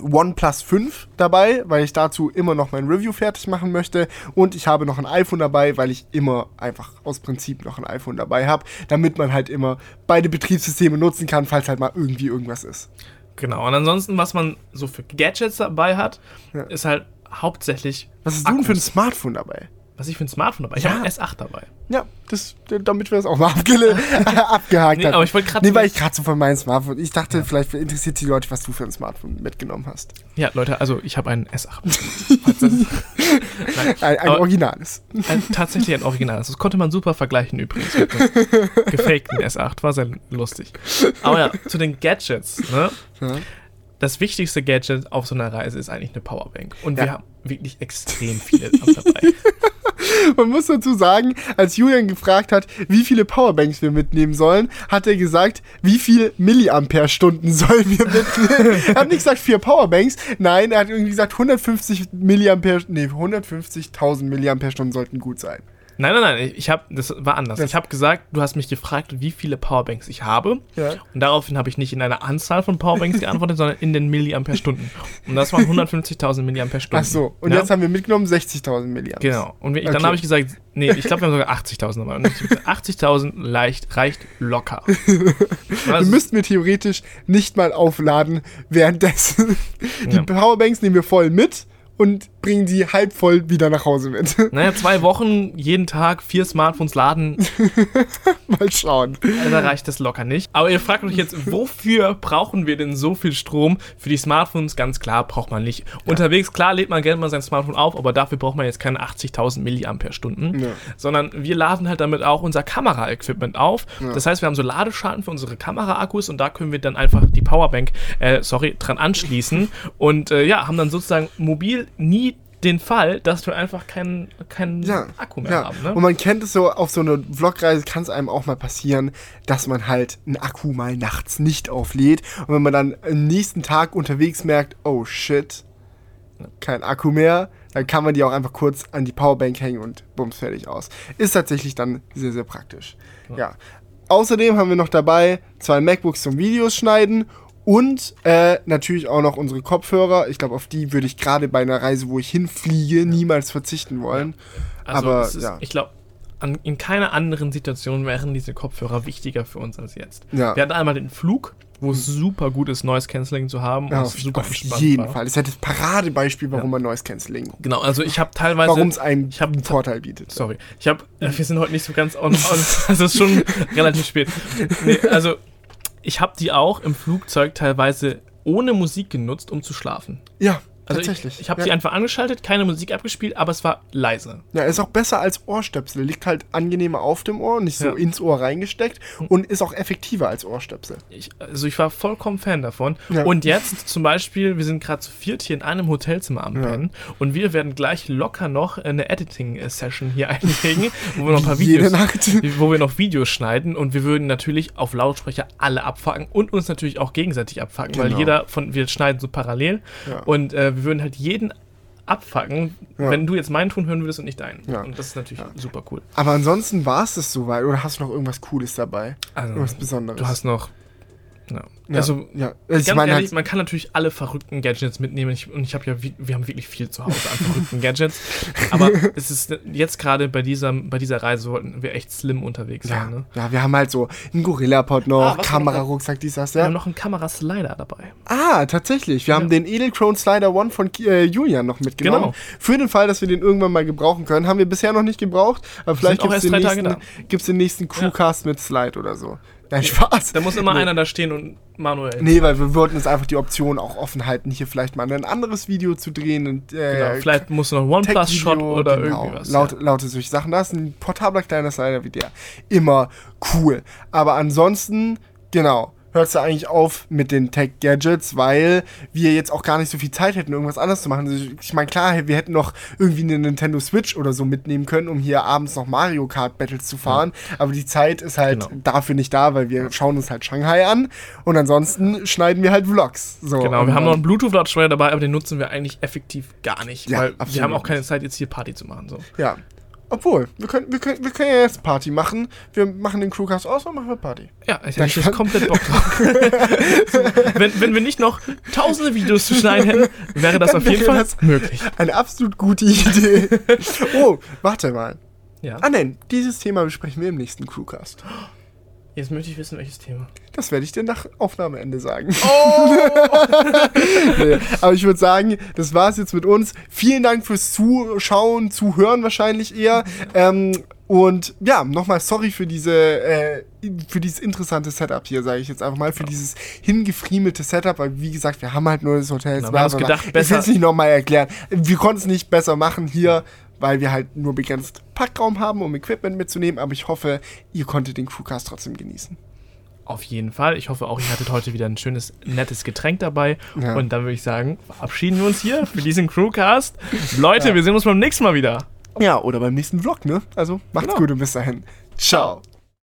OnePlus 5 dabei, weil ich dazu immer noch mein Review fertig machen möchte. Und ich habe noch ein iPhone dabei, weil ich immer einfach aus Prinzip noch ein iPhone dabei habe, damit man halt immer beide Betriebssysteme nutzen kann, falls halt mal irgendwie irgendwas ist. Genau, und ansonsten, was man so für Gadgets dabei hat, Ja. ist halt hauptsächlich. Was hast du denn für ein. Smartphone dabei? Was ich für ein Smartphone dabei Ich Ja. habe ein S8 dabei. Ja, das, damit wir das auch mal abge abgehakt Nee, haben. aber ich wollte grad Nee, weil ich gerade so von meinem Smartphone. Ich dachte, vielleicht interessiert die Leute, was du für ein Smartphone mitgenommen hast. Ja, Leute, also ich habe ein S8. Falls das- Nein, Ein, ein originales. ein, tatsächlich ein Original. Das konnte man super vergleichen übrigens mit dem gefakten S8. War sehr lustig. Aber ja, zu den Gadgets. Ne? Ja. Das wichtigste Gadget auf so einer Reise ist eigentlich eine Powerbank. Und Ja. wir haben wirklich extrem viele dabei. Man muss dazu sagen, als Julian gefragt hat, wie viele Powerbanks wir mitnehmen sollen, hat er gesagt, wie viel Milliampere-Stunden sollen wir mitnehmen. er hat nicht gesagt vier Powerbanks, nein, er hat irgendwie gesagt 150 Milliampere, nee, 150.000 Milliampere-Stunden sollten gut sein. Nein, nein, nein, ich habe, das war anders. Das- ich habe gesagt, du hast mich gefragt, wie viele Powerbanks ich habe. Ja. Und daraufhin habe ich nicht in einer Anzahl von Powerbanks geantwortet, sondern in den Milliampere-Stunden. Und das waren 150.000 Milliampere-Stunden. Ach so, und ja? jetzt haben wir mitgenommen 60.000 Milliampere. Genau. Und wir, Okay. dann habe ich gesagt, nee, ich glaube, wir haben sogar 80.000 dabei. Und ich hab gesagt, 80.000 leicht, reicht locker. Also, müssten wir theoretisch nicht mal aufladen währenddessen. Die Ja. Powerbanks nehmen wir voll mit und bringen die halb voll wieder nach Hause mit. naja, zwei Wochen, jeden Tag vier Smartphones laden, mal schauen. da reicht das locker nicht. Aber ihr fragt euch jetzt, wofür brauchen wir denn so viel Strom? Für die Smartphones, ganz klar, braucht man nicht. Unterwegs, klar, lädt man gerne mal sein Smartphone auf, aber dafür braucht man jetzt keine 80.000 Milliampere-Stunden. Ja. Sondern wir laden halt damit auch unser Kamera-Equipment auf. Ja. Das heißt, wir haben so Ladeschalten für unsere Kamera-Akkus und da können wir dann einfach die Powerbank, äh, sorry, dran anschließen und äh, ja, haben dann sozusagen mobil nie den Fall, dass wir einfach keinen keinen ja, Akku mehr ja. haben. Ne? Und man kennt es so, auf so einer Vlogreise kann es einem auch mal passieren, dass man halt einen Akku mal nachts nicht auflädt. Und wenn man dann am nächsten Tag unterwegs merkt, oh shit, kein Akku mehr, dann kann man die auch einfach kurz an die Powerbank hängen und bums fertig aus. Ist tatsächlich dann sehr, sehr praktisch. Ja. Außerdem haben wir noch dabei zwei MacBooks zum Videos schneiden und äh, natürlich auch noch unsere Kopfhörer. Ich glaube, auf die würde ich gerade bei einer Reise, wo ich hinfliege, niemals verzichten wollen. Also aber ist, ja. ich glaube, an, in keiner anderen Situation wären diese Kopfhörer wichtiger für uns als jetzt. Ja. Wir hatten einmal den Flug, wo es super gut ist, Noise Cancelling zu haben. Ja, auf, super auf jeden war. Fall. Das ist ja das Paradebeispiel, warum man Noise Cancelling, Genau, also ich habe teilweise. warum es einen ich hab- Vorteil bietet. Sorry, ich habe, äh, wir sind heute nicht so ganz on, on also es ist schon relativ spät. Nee, also ich habe die auch im Flugzeug teilweise ohne Musik genutzt, um zu schlafen. Ja, Also tatsächlich. ich, ich habe ja. die einfach angeschaltet, keine Musik abgespielt, aber es war leise. Ja, ist auch besser als Ohrstöpsel. Liegt halt angenehmer auf dem Ohr, nicht so Ja. ins Ohr reingesteckt und ist auch effektiver als Ohrstöpsel. Ich, also ich war vollkommen Fan davon. Ja. Und jetzt zum Beispiel, wir sind gerade zu viert hier in einem Hotelzimmer am. Pennen und wir werden gleich locker noch eine Editing-Session hier einlegen, wo wir noch ein paar Videos, wo wir noch Videos schneiden und wir würden natürlich auf Lautsprecher alle abfacken und uns natürlich auch gegenseitig abfacken, weil Genau. jeder von, wir schneiden so parallel und äh, wir würden halt jeden abfacken, Ja. wenn du jetzt meinen Ton hören würdest und nicht deinen. Ja. Und das ist natürlich super cool. Aber ansonsten war es das soweit. Oder hast du noch irgendwas Cooles dabei? Also, Irgendwas Besonderes? du hast noch. Ja. ja, Also, ja. Ich Ganz meine ehrlich, halt, man kann natürlich alle verrückten Gadgets mitnehmen. Ich, und ich habe ja, wir haben wirklich viel zu Hause an verrückten Gadgets. Aber es ist jetzt gerade bei dieser, bei dieser Reise wollten wir echt slim unterwegs ja, sein. Ne? ja, wir haben halt so einen Gorilla-Pod noch, Ah, Kamerarucksack, dies, das, Wir haben ja. noch einen Kameraslider dabei. Ah, tatsächlich. Wir haben den Edelchrome Slider One von äh, Julian noch mitgenommen. Genau. Für den Fall, dass wir den irgendwann mal gebrauchen können. Haben wir bisher noch nicht gebraucht, aber vielleicht gibt es den, nächsten- den nächsten Crewcast mit Slide oder so. Nein, Spaß. Da muss immer Nee. einer da stehen und manuell. Nee, weil wir wollten uns einfach die Option auch offen halten, hier vielleicht mal ein anderes Video zu drehen. Und, äh, Genau, vielleicht muss noch ein OnePlus-Shot oder genau, irgendwie was. Laut, ja. Lauter solche Sachen. Da ist ein portabler kleiner Slider wie der. Immer cool. Aber ansonsten, genau, hört es eigentlich auf mit den Tech-Gadgets, weil wir jetzt auch gar nicht so viel Zeit hätten, irgendwas anderes zu machen. Also ich- meine, klar, wir hätten noch irgendwie eine Nintendo Switch oder so mitnehmen können, um hier abends noch Mario Kart Battles zu fahren. Aber die Zeit ist halt Genau. dafür nicht da, weil wir schauen uns halt Shanghai an und ansonsten schneiden wir halt Vlogs. So, Genau, wir haben noch einen Bluetooth-Lautsprecher dabei, aber den nutzen wir eigentlich effektiv gar nicht. Ja, weil wir absolut haben auch keine. Zeit, jetzt hier Party zu machen. So. Ja. Obwohl, wir können, wir, können, wir können ja jetzt Party machen. Wir machen den Crewcast aus und machen wir Party. Ja, ich hätte jetzt komplett Bock drauf. wenn, wenn wir nicht noch tausende Videos zu schneiden hätten, wäre das Dann auf jeden Fall möglich. Eine absolut gute Idee. oh, warte mal. Ja. Ah nein, dieses Thema besprechen wir im nächsten Crewcast. Jetzt möchte ich wissen, welches Thema. Das werde ich dir nach Aufnahmeende sagen. Oh! nee, aber ich würde sagen, das war's jetzt mit uns. Vielen Dank fürs Zuschauen, Zuhören wahrscheinlich eher. Ähm, und ja, nochmal sorry für diese äh, für dieses interessante Setup hier, sage ich jetzt einfach mal, für dieses hingefriemelte Setup, weil wie gesagt, wir haben halt nur das Hotel. Genau, wir haben gedacht, ich besser- will es nicht nochmal erklären. Wir konnten es nicht besser machen hier, weil wir halt nur begrenzt Packraum haben, um Equipment mitzunehmen, aber ich hoffe, ihr konntet den Crewcast trotzdem genießen. Auf jeden Fall. Ich hoffe auch, ihr hattet heute wieder ein schönes, nettes Getränk dabei. Ja. Und dann würde ich sagen, verabschieden wir uns hier für diesen Crewcast. Leute, wir sehen uns beim nächsten Mal wieder. Ja, oder beim nächsten Vlog, ne? Also macht's Genau. gut und bis dahin. Ciao.